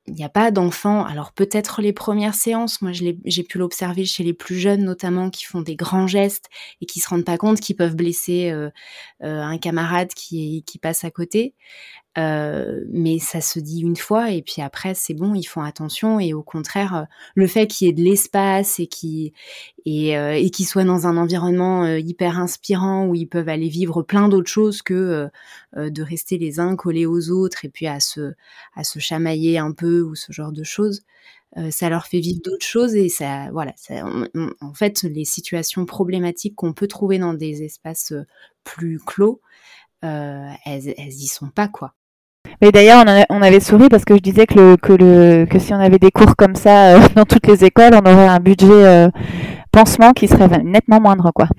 il n'y a pas d'enfants. Alors peut-être les premières séances, moi j'ai pu l'observer chez les plus jeunes notamment, qui font des grands gestes et qui se rendent pas compte qu'ils peuvent blesser un camarade qui, qui passe à côté. Euh, mais ça se dit une fois et puis après c'est bon, ils font attention et au contraire euh, le fait qu'il y ait de l'espace et qui et, euh, qu'ils soient dans un environnement hyper inspirant où ils peuvent aller vivre plein d'autres choses que de rester les uns collés aux autres et puis à se à se chamailler un peu ou ce genre de choses. ça leur fait vivre d'autres choses et ça, voilà, en fait, les situations problématiques qu'on peut trouver dans des espaces plus clos, elles y sont pas quoi. Mais d'ailleurs, on, avait souri parce que je disais que, que si on avait des cours comme ça euh, dans toutes les écoles, on aurait un budget euh, pansement qui serait nettement moindre, quoi.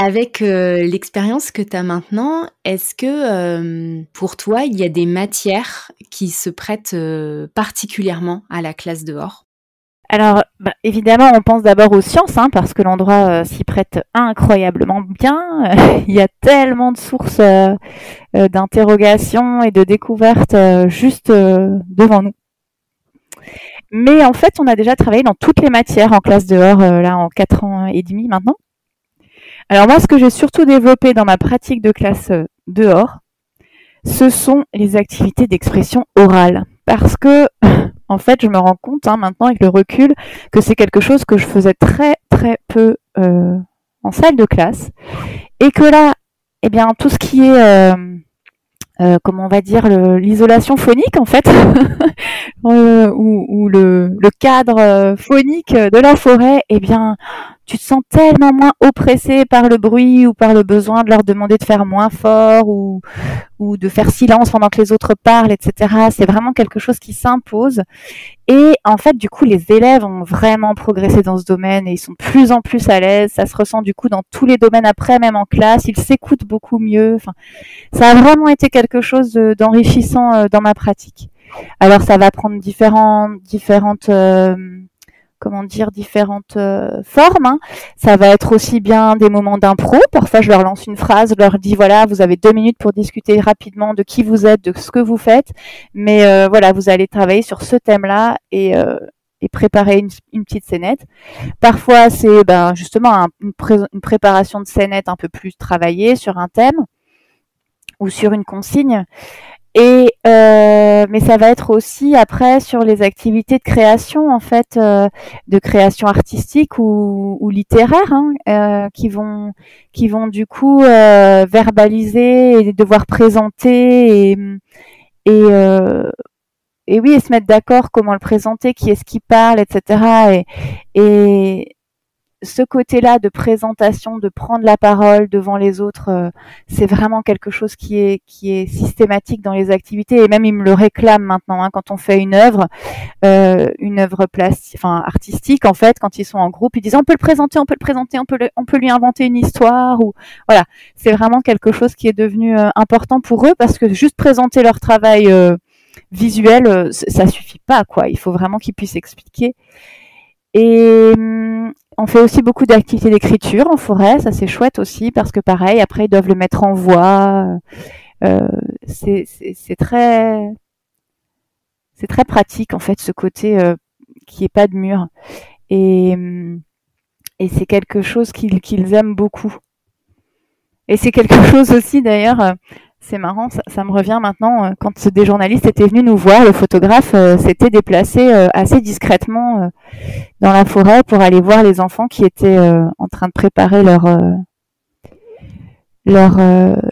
Avec euh, l'expérience que tu as maintenant, est-ce que pour toi, il y a des matières qui se prêtent particulièrement à la classe dehors? Alors, bah, évidemment, on pense d'abord aux sciences, hein, parce que l'endroit euh, s'y prête incroyablement bien. Il y a tellement de sources euh, euh, d'interrogations et de découvertes juste devant nous. Mais en fait, on a déjà travaillé dans toutes les matières en classe dehors, là, en quatre ans et demi maintenant. Alors moi, ce que j'ai surtout développé dans ma pratique de classe dehors, ce sont les activités d'expression orale. Parce que en fait, je me rends compte hein, maintenant avec le recul que c'est quelque chose que je faisais très très peu euh, en salle de classe. Et que là, eh bien, tout ce qui est euh, euh, comment on va dire l'isolation phonique en fait ou, le, cadre phonique de la forêt eh bien tu te sens tellement moins oppressé par le bruit ou par le besoin de leur demander de faire moins fort ou, ou de faire silence pendant que les autres parlent, etc. C'est vraiment quelque chose qui s'impose. Et en fait, du coup, les élèves ont vraiment progressé dans ce domaine et ils sont plus en plus à l'aise. Ça se ressent du coup dans tous les domaines après, même en classe. Ils s'écoutent beaucoup mieux. Enfin, ça a vraiment été quelque chose d'enrichissant euh, dans ma pratique. Alors, ça va prendre différentes, différentes euh, comment dire différentes euh, formes. Hein. Ça va être aussi bien des moments d'impro. Parfois, je leur lance une phrase, je leur dis voilà, vous avez deux minutes pour discuter rapidement de qui vous êtes, de ce que vous faites, mais euh, voilà, vous allez travailler sur ce thème-là et euh, et préparer une, une, petite scénette. Parfois, c'est ben, justement une, une, préparation de scénette un peu plus travaillée sur un thème ou sur une consigne. Et euh, mais ça va être aussi après sur les activités de création en fait, euh, de création artistique ou, ou littéraire, hein, euh, qui vont qui vont du coup euh, verbaliser et devoir présenter et et, euh, et oui et se mettre d'accord comment le présenter, qui est-ce qui parle, etc. Et, et ce côté-là de présentation, de prendre la parole devant les autres, euh, c'est vraiment quelque chose qui est systématique dans les activités et même ils me le réclament maintenant hein, quand on fait une œuvre, euh, une œuvre plastique, enfin artistique en fait, quand ils sont en groupe, ils disent on peut le présenter, on peut le présenter, on peut lui inventer une histoire ou voilà, c'est vraiment quelque chose qui est devenu euh, important pour eux parce que juste présenter leur travail visuel, ça suffit pas quoi. Il faut vraiment qu'ils puissent expliquer. Et hum, on fait aussi beaucoup d'activités d'écriture en forêt, ça c'est chouette aussi parce que pareil, après ils doivent le mettre en voix. Euh, c'est très c'est très pratique en fait ce côté euh, qui est pas de mur et et c'est quelque chose qu'ils qu'ils aiment beaucoup. Et c'est quelque chose aussi d'ailleurs c'est marrant, ça, me revient maintenant. Euh, quand des journalistes étaient venus nous voir, le photographe euh, s'était déplacé euh, assez discrètement dans la forêt pour aller voir les enfants qui étaient en train de préparer leur leur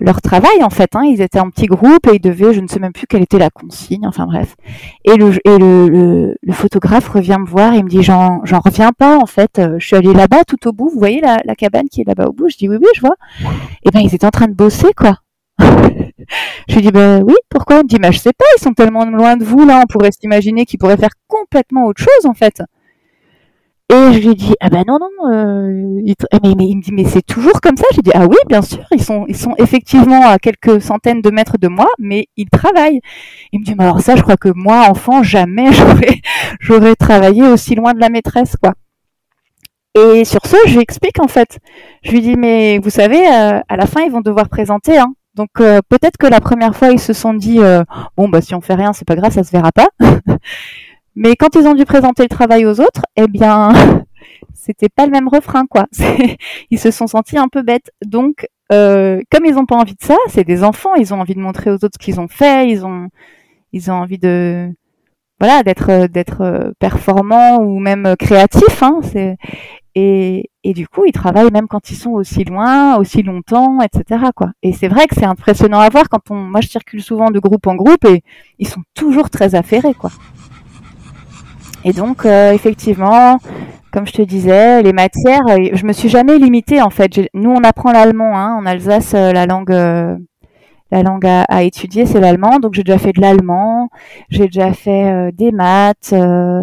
leur travail en fait. Hein. Ils étaient en petit groupe et ils devaient, je ne sais même plus quelle était la consigne. Enfin bref. Et le et le, le, photographe revient me voir et me dit j'en j'en reviens pas en fait. Je suis allée là-bas tout au bout. Vous voyez la, cabane qui est là-bas au bout. Je dis oui oui je vois. Et ben ils étaient en train de bosser quoi je lui dis ben oui, pourquoi? Il me dit mais je sais pas, ils sont tellement loin de vous là, on pourrait s'imaginer qu'ils pourraient faire complètement autre chose en fait. Et je lui dis ah ben non non, euh, il, mais, me dit mais c'est toujours comme ça? Je lui dis ah oui bien sûr, ils sont effectivement à quelques centaines de mètres de moi, mais ils travaillent. Il me dit mais alors ça je crois que moi enfant jamais j'aurais j'aurais travaillé aussi loin de la maîtresse quoi. Et sur ce, je lui explique en fait. Je lui dis mais vous savez, euh, à la fin ils vont devoir présenter. Hein. Donc euh, peut-être que la première fois ils se sont dit euh, bon bah si on fait rien c'est pas grave ça se verra pas. Mais quand ils ont dû présenter le travail aux autres, eh bien c'était pas le même refrain quoi. ils se sont sentis un peu bêtes. Donc euh, comme ils ont pas envie de ça, c'est des enfants, ils ont envie de montrer aux autres ce qu'ils ont fait, ils ont envie de voilà d'être d'être performants ou même créatifs. Hein, et, du coup, ils travaillent même quand ils sont aussi loin, aussi longtemps, etc. Et c'est vrai que c'est impressionnant à voir quand on, moi, je circule souvent de groupe en groupe et ils sont toujours très affairés, quoi. Et donc, euh, effectivement, comme je te disais, les matières, euh, je me suis jamais limitée en fait. Nous, on apprend l'allemand, hein, en Alsace, euh, la langue la langue à, étudier, c'est l'allemand. Donc j'ai déjà fait de l'allemand, j'ai déjà fait euh, des maths. Euh,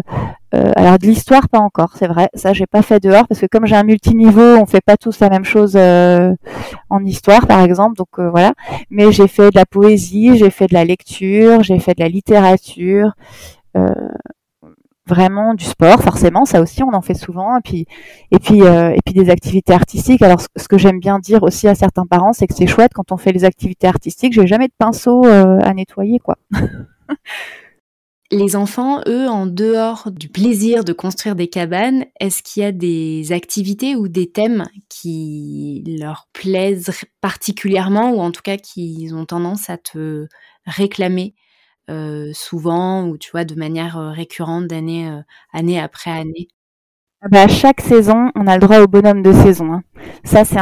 euh, alors de l'histoire, pas encore, c'est vrai. Ça, j'ai pas fait dehors parce que comme j'ai un multiniveau, on fait pas tous la même chose en histoire, par exemple. Donc voilà. Mais j'ai fait de la poésie, j'ai fait de la lecture, j'ai fait de la littérature vraiment du sport forcément ça aussi on en fait souvent et puis et puis euh, et puis des activités artistiques. Alors ce, que j'aime bien dire aussi à certains parents c'est que c'est chouette quand on fait les activités artistiques. J'ai jamais de pinceau euh, à nettoyer quoi. Les enfants, eux, en dehors du plaisir de construire des cabanes, est-ce qu'il y a des activités ou des thèmes qui leur plaisent particulièrement ou en tout cas qui ont tendance à te réclamer? Souvent ou tu vois de manière euh, récurrente d'année euh, année après année? Ah bah, chaque saison, on a le droit au bonhomme de saison. Hein. Ça, c'est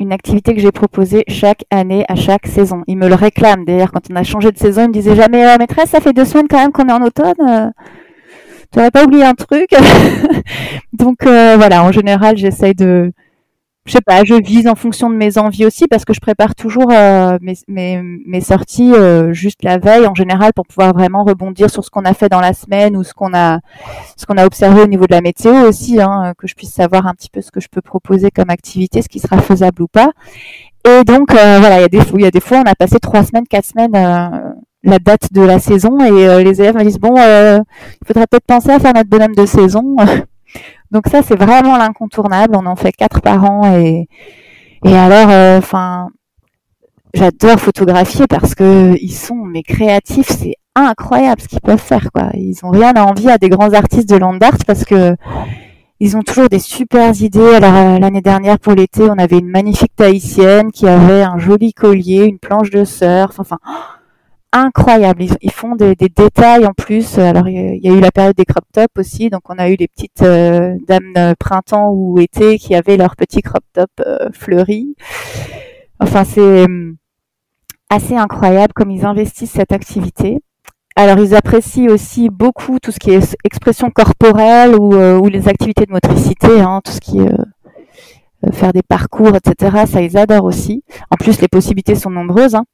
une activité que j'ai proposée chaque année, à chaque saison. Ils me le réclament. D'ailleurs, quand on a changé de saison, ils me disaient jamais, maîtresse, ça fait deux semaines quand même qu'on est en automne. tu n'aurais pas oublié un truc? Donc voilà, en général, j'essaye de, je sais pas, je vise en fonction de mes envies aussi parce que je prépare toujours euh, mes, mes, mes, sorties euh, juste la veille en général pour pouvoir vraiment rebondir sur ce qu'on a fait dans la semaine ou ce qu'on a ce qu'on a observé au niveau de la météo aussi, hein, que je puisse savoir un petit peu ce que je peux proposer comme activité, ce qui sera faisable ou pas. Et donc euh, voilà, il y a des fois, il y a des fois on a passé trois semaines, quatre semaines la date de la saison et les élèves me disent bon, il faudrait peut-être penser à faire notre bonhomme de saison. Donc ça, c'est vraiment l'incontournable. On en fait quatre par an et, et alors, euh, enfin, j'adore photographier parce que ils sont mais créatifs. C'est incroyable ce qu'ils peuvent faire, quoi. Ils ont rien à envier à des grands artistes de land art parce que ils ont toujours des super idées. Alors euh, l'année dernière pour l'été, on avait une magnifique tahitienne qui avait un joli collier, une planche de surf. Enfin, incroyable. Ils, font des, détails en plus. Alors il y a eu la période des crop tops aussi, donc on a eu les petites euh, dames euh, printemps ou été qui avaient leurs petits crop tops euh, fleuris. Enfin c'est hum, assez incroyable comme ils investissent cette activité. Alors ils apprécient aussi beaucoup tout ce qui est expression corporelle ou, ou les activités de motricité, hein, tout ce qui est faire des parcours, etc. Ça, ils adorent aussi. En plus, les possibilités sont nombreuses. Hein.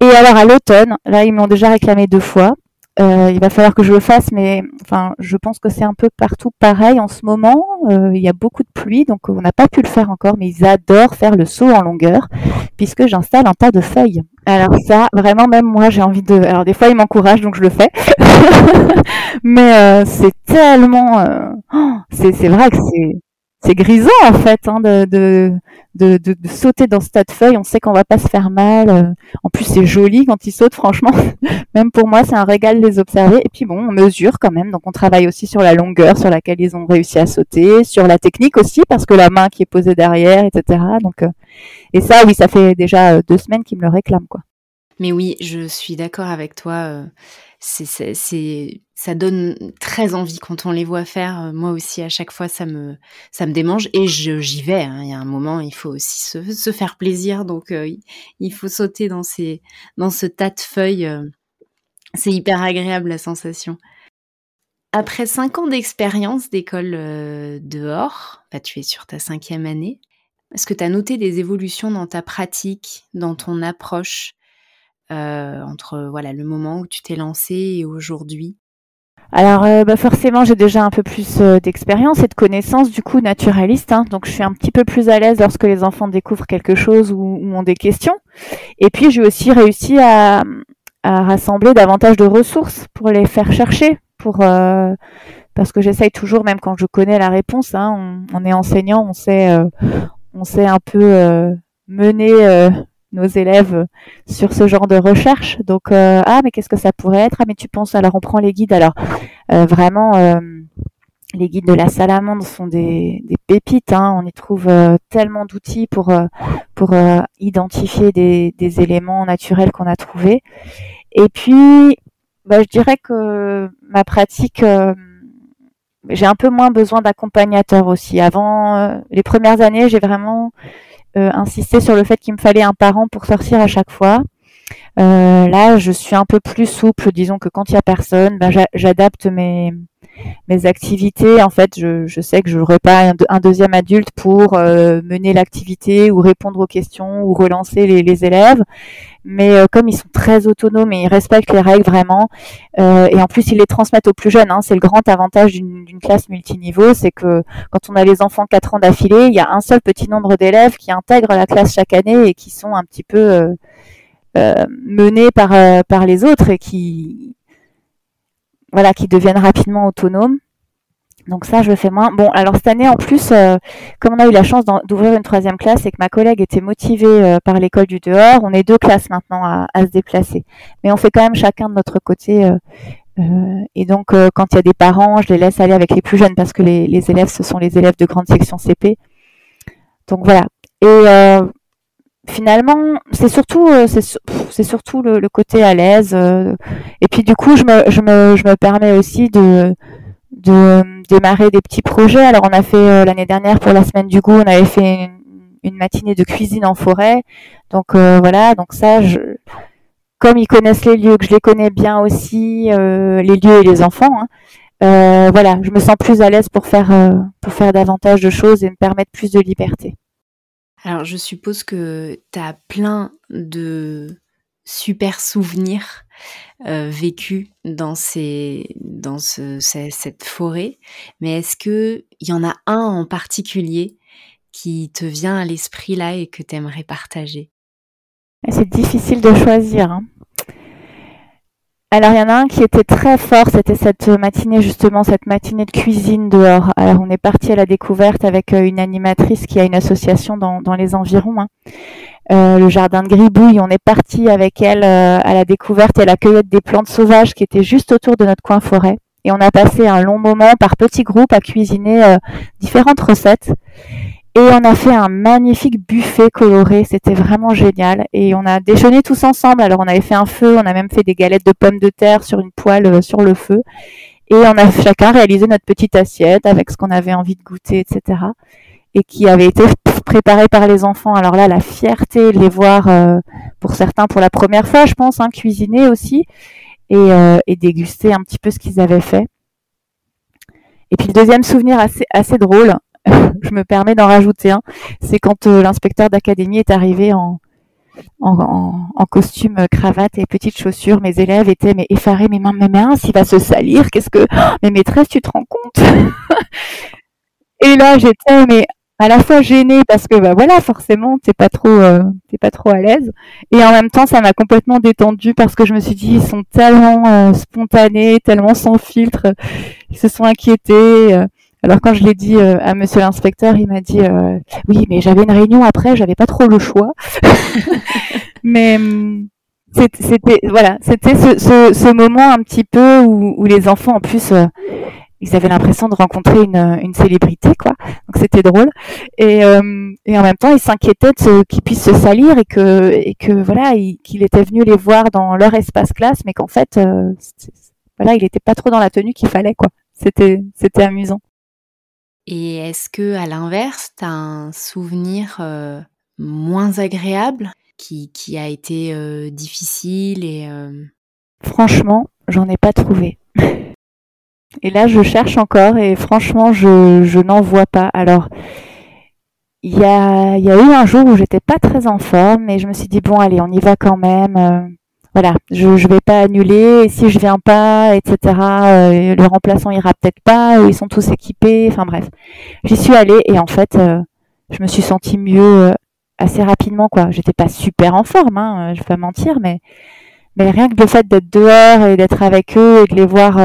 Et alors à l'automne, là ils m'ont déjà réclamé deux fois. Euh, il va falloir que je le fasse, mais enfin, je pense que c'est un peu partout pareil en ce moment. Euh, il y a beaucoup de pluie, donc on n'a pas pu le faire encore, mais ils adorent faire le saut en longueur, puisque j'installe un tas de feuilles. Alors ça, vraiment, même moi, j'ai envie de. Alors des fois, ils m'encouragent, donc je le fais. mais euh, c'est tellement. Oh, c'est vrai que c'est c'est grisant en fait hein, de, de, de, sauter dans ce tas de feuilles. On sait qu'on va pas se faire mal. Euh. En plus, c'est joli quand ils sautent. Franchement, même pour moi, c'est un régal de les observer. Et puis bon, on mesure quand même. Donc on travaille aussi sur la longueur sur laquelle ils ont réussi à sauter, sur la technique aussi, parce que la main qui est posée derrière, etc. Donc euh, et ça, oui, ça fait déjà euh, deux semaines qu'ils me le réclament, quoi. Mais oui, je suis d'accord avec toi. C'est, ça donne très envie quand on les voit faire. Euh, moi aussi, à chaque fois, ça me, ça me démange et j'y vais. Hein. Il y a un moment, il faut aussi se, se faire plaisir. Donc, euh, il faut sauter dans, ces, dans ce tas de feuilles. Euh. C'est hyper agréable la sensation. Après cinq ans d'expérience d'école dehors, bah, tu es sur ta cinquième année, est-ce que tu as noté des évolutions dans ta pratique, dans ton approche? Entre voilà le moment où tu t'es lancé et aujourd'hui? Alors euh, bah forcément, j'ai déjà un peu plus euh, d'expérience et de connaissances du coup naturaliste, hein. donc je suis un petit peu plus à l'aise lorsque les enfants découvrent quelque chose ou, ont des questions. Et puis j'ai aussi réussi à, rassembler davantage de ressources pour les faire chercher, pour euh, parce que j'essaye toujours, même quand je connais la réponse, hein, on, est enseignant, on sait, on sait un peu mener nos élèves sur ce genre de recherche. Donc, euh, ah, mais qu'est-ce que ça pourrait être? Ah, mais tu penses Alors, on prend les guides. Alors, euh, vraiment, euh, les guides de la salamandre sont des, pépites. Hein. On y trouve tellement d'outils pour pour identifier des, des, éléments naturels qu'on a trouvés. Et puis, bah, je dirais que ma pratique j'ai un peu moins besoin d'accompagnateurs aussi. Avant les premières années, j'ai vraiment insister sur le fait qu'il me fallait un parent pour sortir à chaque fois. Euh, là, je suis un peu plus souple. Disons que quand il y a personne, ben, j'adapte mes mes activités. En fait, je, je sais que je n'aurai pas un, deuxième adulte pour euh, mener l'activité ou répondre aux questions ou relancer les, les élèves. Mais euh, comme ils sont très autonomes et ils respectent les règles vraiment, euh, et en plus ils les transmettent aux plus jeunes, hein, c'est le grand avantage d'une classe multiniveau, c'est que quand on a les enfants 4 ans d'affilée, il y a un seul petit nombre d'élèves qui intègrent la classe chaque année et qui sont un petit peu menés par, par les autres et qui, voilà, qui deviennent rapidement autonomes. Donc ça, je le fais moins. Bon, alors cette année, en plus, euh, comme on a eu la chance d'ouvrir une troisième classe et que ma collègue était motivée euh, par l'école du dehors, on est deux classes maintenant à, se déplacer. Mais on fait quand même chacun de notre côté. Euh, et donc, quand il y a des parents, je les laisse aller avec les plus jeunes parce que les, les élèves, ce sont les élèves de grande section CP. Donc voilà. Et finalement, c'est surtout, euh, c'est surtout le, le, côté à l'aise. Euh, et puis du coup, je me, je me, je me permets aussi de, de démarrer des petits projets. Alors, on a fait euh, l'année dernière pour la semaine du goût, on avait fait une, matinée de cuisine en forêt. Donc voilà, donc ça, je, comme ils connaissent les lieux, que je les connais bien aussi, les lieux et les enfants. Hein, voilà, je me sens plus à l'aise pour faire pour faire davantage de choses et me permettre plus de liberté. Alors, je suppose que tu as plein de super souvenirs euh, vécus dans, ces, dans ce, cette forêt, mais est-ce qu'il y en a un en particulier qui te vient à l'esprit là et que tu aimerais partager? C'est difficile de choisir. Hein. Alors il y en a un qui était très fort, c'était cette matinée justement, cette matinée de cuisine dehors. Alors on est parti à la découverte avec euh, une animatrice qui a une association dans, les environs, hein. euh, le jardin de Gribouille. On est parti avec elle euh, à la découverte et à la cueillette des plantes sauvages qui étaient juste autour de notre coin forêt. Et on a passé un long moment par petits groupes à cuisiner différentes recettes. Et on a fait un magnifique buffet coloré, c'était vraiment génial. Et on a déjeuné tous ensemble. Alors on avait fait un feu, on a même fait des galettes de pommes de terre sur une poêle euh, sur le feu. Et on a chacun réalisé notre petite assiette avec ce qu'on avait envie de goûter, etc. Et qui avait été préparé par les enfants. Alors là, la fierté de les voir, euh, pour certains pour la première fois, je pense, hein, cuisiner aussi, et, euh, et déguster un petit peu ce qu'ils avaient fait. Et puis le deuxième souvenir assez, assez drôle, je me permets d'en rajouter un. C'est quand euh, l'inspecteur d'académie est arrivé en, en, costume euh, cravate et petites chaussures. Mes élèves étaient mais effarés, mais mais mince, il va se salir. Qu'est-ce que mais maîtresse, tu te rends compte? Et là, j'étais mais à la fois gênée parce que bah voilà, forcément, t'es pas trop euh, t'es pas trop à l'aise et en même temps, ça m'a complètement détendue parce que je me suis dit ils sont tellement spontanés, tellement sans filtre, ils se sont inquiétés alors quand je l'ai dit euh, à Monsieur l'inspecteur, il m'a dit euh, oui, mais j'avais une réunion après, j'avais pas trop le choix. mais hum, c'était voilà, c'était ce, moment un petit peu où, les enfants en plus euh, ils avaient l'impression de rencontrer une, célébrité quoi. Donc c'était drôle et, et en même temps ils s'inquiétaient de qu'ils puissent se salir et que et que voilà qu'il était venu les voir dans leur espace classe, mais qu'en fait voilà il était pas trop dans la tenue qu'il fallait quoi. C'était c'était amusant. Et est-ce que, à l'inverse, tu as un souvenir euh, moins agréable qui, a été euh, difficile et euh Franchement, j'en ai pas trouvé. et là, je cherche encore et franchement, je, je n'en vois pas. Alors, il y a, y a eu un jour où j'étais pas très en forme et je me suis dit bon, allez, on y va quand même voilà, je ne vais pas annuler, et si je viens pas, etc. Euh, le remplaçant ira peut-être pas, ils sont tous équipés, enfin bref. J'y suis allée et en fait, euh, je me suis sentie mieux euh, assez rapidement, quoi. J'étais pas super en forme, hein, je vais pas mentir, mais mais rien que le fait d'être dehors et d'être avec eux et de les voir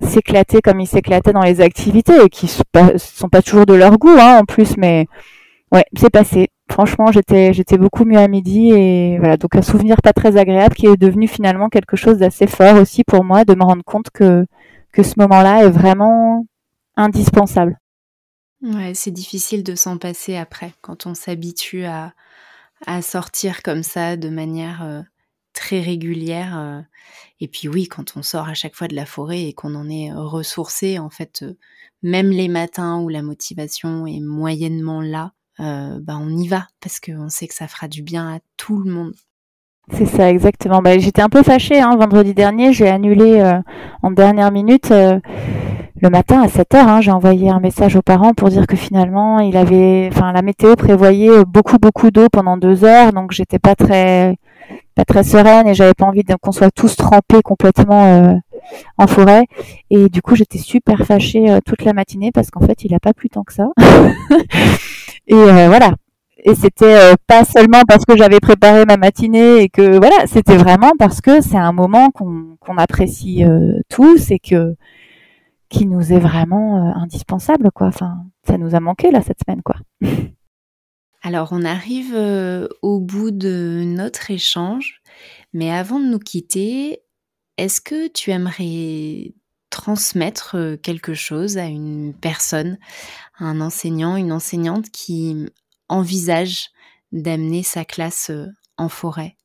s'éclater comme ils s'éclataient dans les activités qui sont pas, sont pas toujours de leur goût, hein, en plus, mais ouais, c'est passé franchement, j'étais j'étais beaucoup mieux à midi et voilà, donc un souvenir pas très agréable qui est devenu finalement quelque chose d'assez fort aussi pour moi de me rendre compte que ce moment-là est vraiment indispensable. Ouais, c'est difficile de s'en passer après quand on s'habitue à à sortir comme ça de manière euh, très régulière. Euh. et puis oui, quand on sort à chaque fois de la forêt et qu'on en est ressourcé, en fait, euh, même les matins où la motivation est moyennement là, euh, bah, on y va parce qu'on sait que ça fera du bien à tout le monde. C'est ça, exactement. Bah, j'étais un peu fâchée hein, vendredi dernier. J'ai annulé euh, en dernière minute euh, le matin à 7 heures. Hein, j'ai envoyé un message aux parents pour dire que finalement, il avait, la météo prévoyait beaucoup, beaucoup d'eau pendant deux heures, donc j'étais pas très, pas très sereine et j'avais pas envie qu'on soit tous trempés complètement en forêt. Et du coup, j'étais super fâchée toute la matinée parce qu'en fait, il a pas plu tant que ça. Et euh, voilà. Et c'était euh, pas seulement parce que j'avais préparé ma matinée et que voilà, c'était vraiment parce que c'est un moment qu'on apprécie euh, tous et que qui nous est vraiment indispensable quoi. Enfin, ça nous a manqué là cette semaine quoi. Alors on arrive au bout de notre échange, mais avant de nous quitter, est-ce que tu aimerais transmettre quelque chose à une personne, un enseignant, une enseignante qui envisage d'amener sa classe en forêt?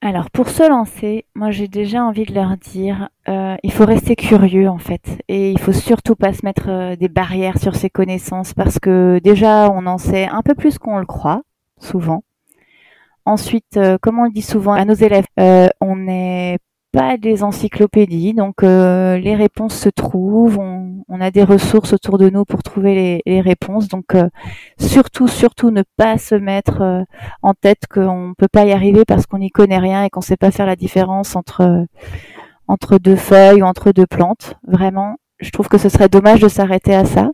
Alors pour se lancer, moi j'ai déjà envie de leur dire, il faut rester curieux en fait, et il faut surtout pas se mettre des barrières sur ses connaissances parce que déjà on en sait un peu plus qu'on le croit, souvent. Ensuite, comme on le dit souvent à nos élèves, on est pas des encyclopédies, donc euh, les réponses se trouvent. On, a des ressources autour de nous pour trouver les, réponses. Donc euh, surtout, surtout ne pas se mettre euh, en tête qu'on ne peut pas y arriver parce qu'on n'y connaît rien et qu'on ne sait pas faire la différence entre entre deux feuilles ou entre deux plantes. Vraiment, je trouve que ce serait dommage de s'arrêter à ça.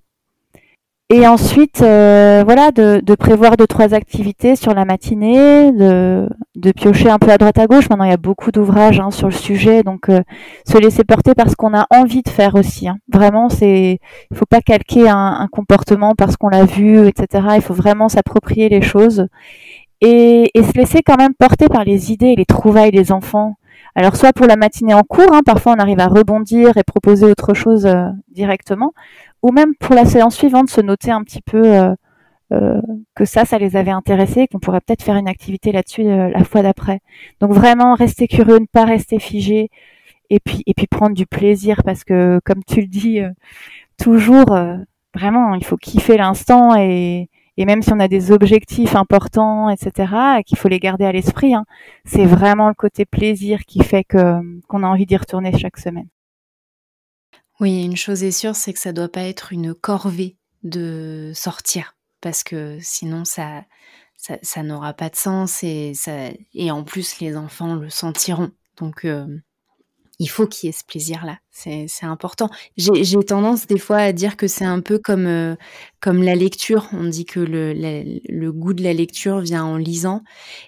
Et ensuite, euh, voilà, de, prévoir deux trois activités sur la matinée, de, piocher un peu à droite à gauche. Maintenant, il y a beaucoup d'ouvrages hein, sur le sujet, donc euh, se laisser porter parce qu'on a envie de faire aussi. Hein. Vraiment, c'est, il faut pas calquer un, comportement parce qu'on l'a vu, etc. Il faut vraiment s'approprier les choses et, et, se laisser quand même porter par les idées et les trouvailles des enfants. Alors soit pour la matinée en cours, hein, parfois on arrive à rebondir et proposer autre chose euh, directement, ou même pour la séance suivante, se noter un petit peu euh, euh, que ça, ça les avait intéressés, qu'on pourrait peut-être faire une activité là-dessus euh, la fois d'après. Donc vraiment rester curieux, ne pas rester figé, et puis et puis prendre du plaisir parce que comme tu le dis toujours, vraiment il faut kiffer l'instant et et même si on a des objectifs importants, etc., qu'il faut les garder à l'esprit, hein, c'est vraiment le côté plaisir qui fait qu'on a envie d'y retourner chaque semaine. Oui, une chose est sûre, c'est que ça doit pas être une corvée de sortir, parce que sinon ça, ça, n'aura pas de sens et en plus les enfants le sentiront. Donc euh, il faut qu'il y ait ce plaisir-là, c'est important. J'ai tendance des fois à dire que c'est un peu comme, euh, comme la lecture. On dit que le, le, goût de la lecture vient en lisant.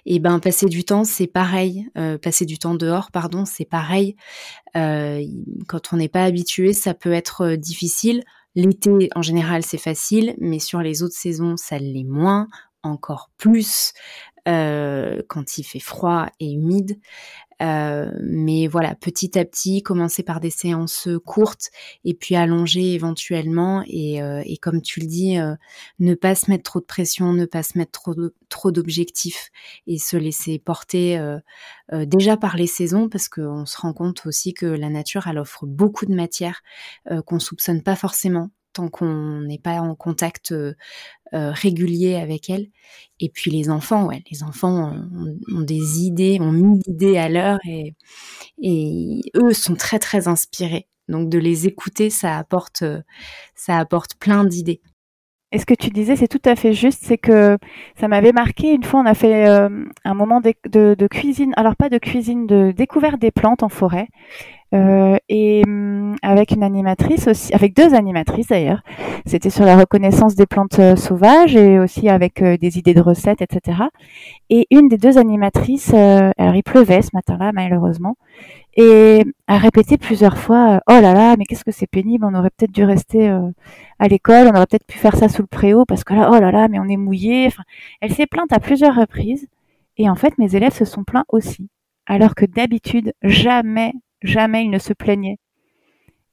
Et ben passer du temps, c'est pareil. Euh, passer du temps dehors, pardon, c'est pareil. Euh, quand on n'est pas habitué, ça peut être difficile. L'été, en général, c'est facile, mais sur les autres saisons, ça l'est moins, encore plus. Quand il fait froid et humide. Euh, mais voilà, petit à petit, commencer par des séances courtes et puis allonger éventuellement. Et, euh, et comme tu le dis, euh, ne pas se mettre trop de pression, ne pas se mettre trop, trop d'objectifs et se laisser porter déjà par les saisons parce qu'on se rend compte aussi que la nature, elle offre beaucoup de matière qu'on soupçonne pas forcément tant qu'on n'est pas en contact euh, euh, régulier avec elle. Et puis les enfants, ouais, les enfants ont, des idées, ont mis d'idées à l'heure et, eux sont très très inspirés. Donc de les écouter, ça apporte, ça apporte plein d'idées. Et ce que tu disais, c'est tout à fait juste, c'est que ça m'avait marqué. Une fois, on a fait euh, un moment de, de, cuisine, alors pas de cuisine, de découverte des plantes en forêt. Euh, et hum, avec une animatrice aussi, avec deux animatrices d'ailleurs. C'était sur la reconnaissance des plantes euh, sauvages et aussi avec euh, des idées de recettes, etc. Et une des deux animatrices, alors il pleuvait ce matin-là malheureusement, et a répété plusieurs fois "Oh là là, mais qu'est-ce que c'est pénible On aurait peut-être dû rester à l'école, on aurait peut-être pu faire ça sous le préau parce que là, oh là là, mais on est mouillé." Enfin, elle s'est plainte à plusieurs reprises, et en fait, mes élèves se sont plaints aussi alors que d'habitude, jamais Jamais il ne se plaignait.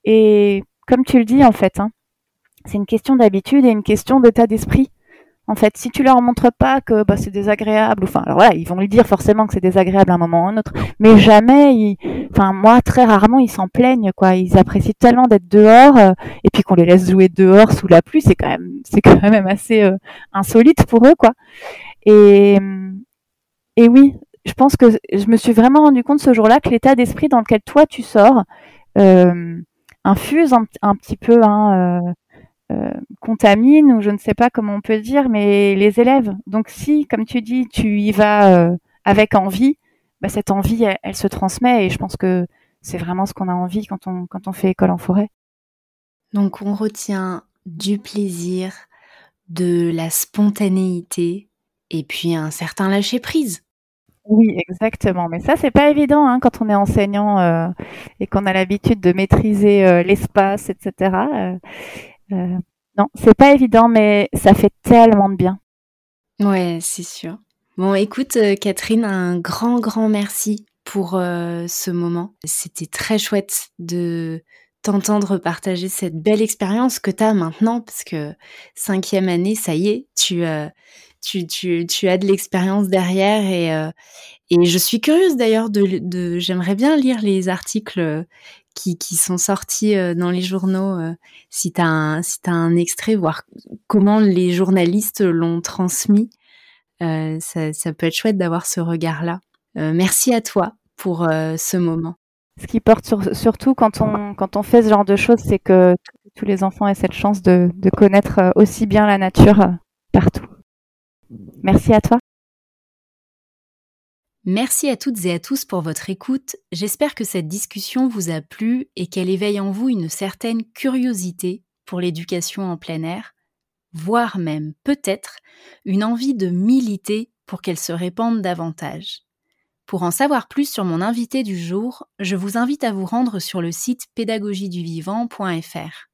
Et comme tu le dis, en fait, hein, c'est une question d'habitude et une question d'état d'esprit. En fait, si tu leur montres pas que bah, c'est désagréable, enfin, alors voilà, ils vont lui dire forcément que c'est désagréable à un moment ou à un autre, mais jamais, enfin, moi, très rarement, ils s'en plaignent, quoi. Ils apprécient tellement d'être dehors, euh, et puis qu'on les laisse jouer dehors sous la pluie, c'est quand même, c'est quand même assez euh, insolite pour eux, quoi. Et, et oui, je pense que je me suis vraiment rendu compte ce jour-là que l'état d'esprit dans lequel toi tu sors euh, infuse un, petit peu, hein, euh, euh, contamine ou je ne sais pas comment on peut dire, mais les élèves. Donc si, comme tu dis, tu y vas avec envie, bah, cette envie, elle, se transmet et je pense que c'est vraiment ce qu'on a envie quand on, quand on fait école en forêt. Donc on retient du plaisir, de la spontanéité et puis un certain lâcher prise. Oui, exactement. Mais ça, c'est pas évident hein, quand on est enseignant euh, et qu'on a l'habitude de maîtriser euh, l'espace, etc. Euh, non, c'est pas évident, mais ça fait tellement de bien. Ouais, c'est sûr. Bon, écoute, Catherine, un grand, grand merci pour ce moment. C'était très chouette de t'entendre partager cette belle expérience que tu as maintenant, parce que cinquième année, ça y est, tu, tu, as de l'expérience derrière et, euh, je suis curieuse d'ailleurs de, j'aimerais bien lire les articles euh, qui, sont sortis euh, dans les journaux si tu as un extrait voir comment les journalistes l'ont transmis. Ça, peut être chouette d'avoir ce regard là merci à toi pour ce moment. Ce qui porte surtout quand on, fait ce genre de choses, c'est que tous les enfants aient cette chance de, connaître aussi bien la nature partout. Merci à toi. Merci à toutes et à tous pour votre écoute. J'espère que cette discussion vous a plu et qu'elle éveille en vous une certaine curiosité pour l'éducation en plein air, voire même peut-être une envie de militer pour qu'elle se répande davantage. Pour en savoir plus sur mon invité du jour, je vous invite à vous rendre sur le site pédagogieduvivant.fr.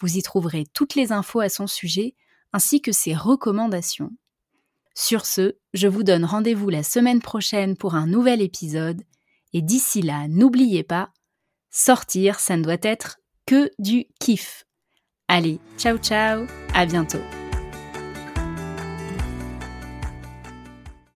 Vous y trouverez toutes les infos à son sujet ainsi que ses recommandations. Sur ce, je vous donne rendez-vous la semaine prochaine pour un nouvel épisode et d'ici là, n'oubliez pas, sortir, ça ne doit être que du kiff. Allez, ciao ciao, à bientôt.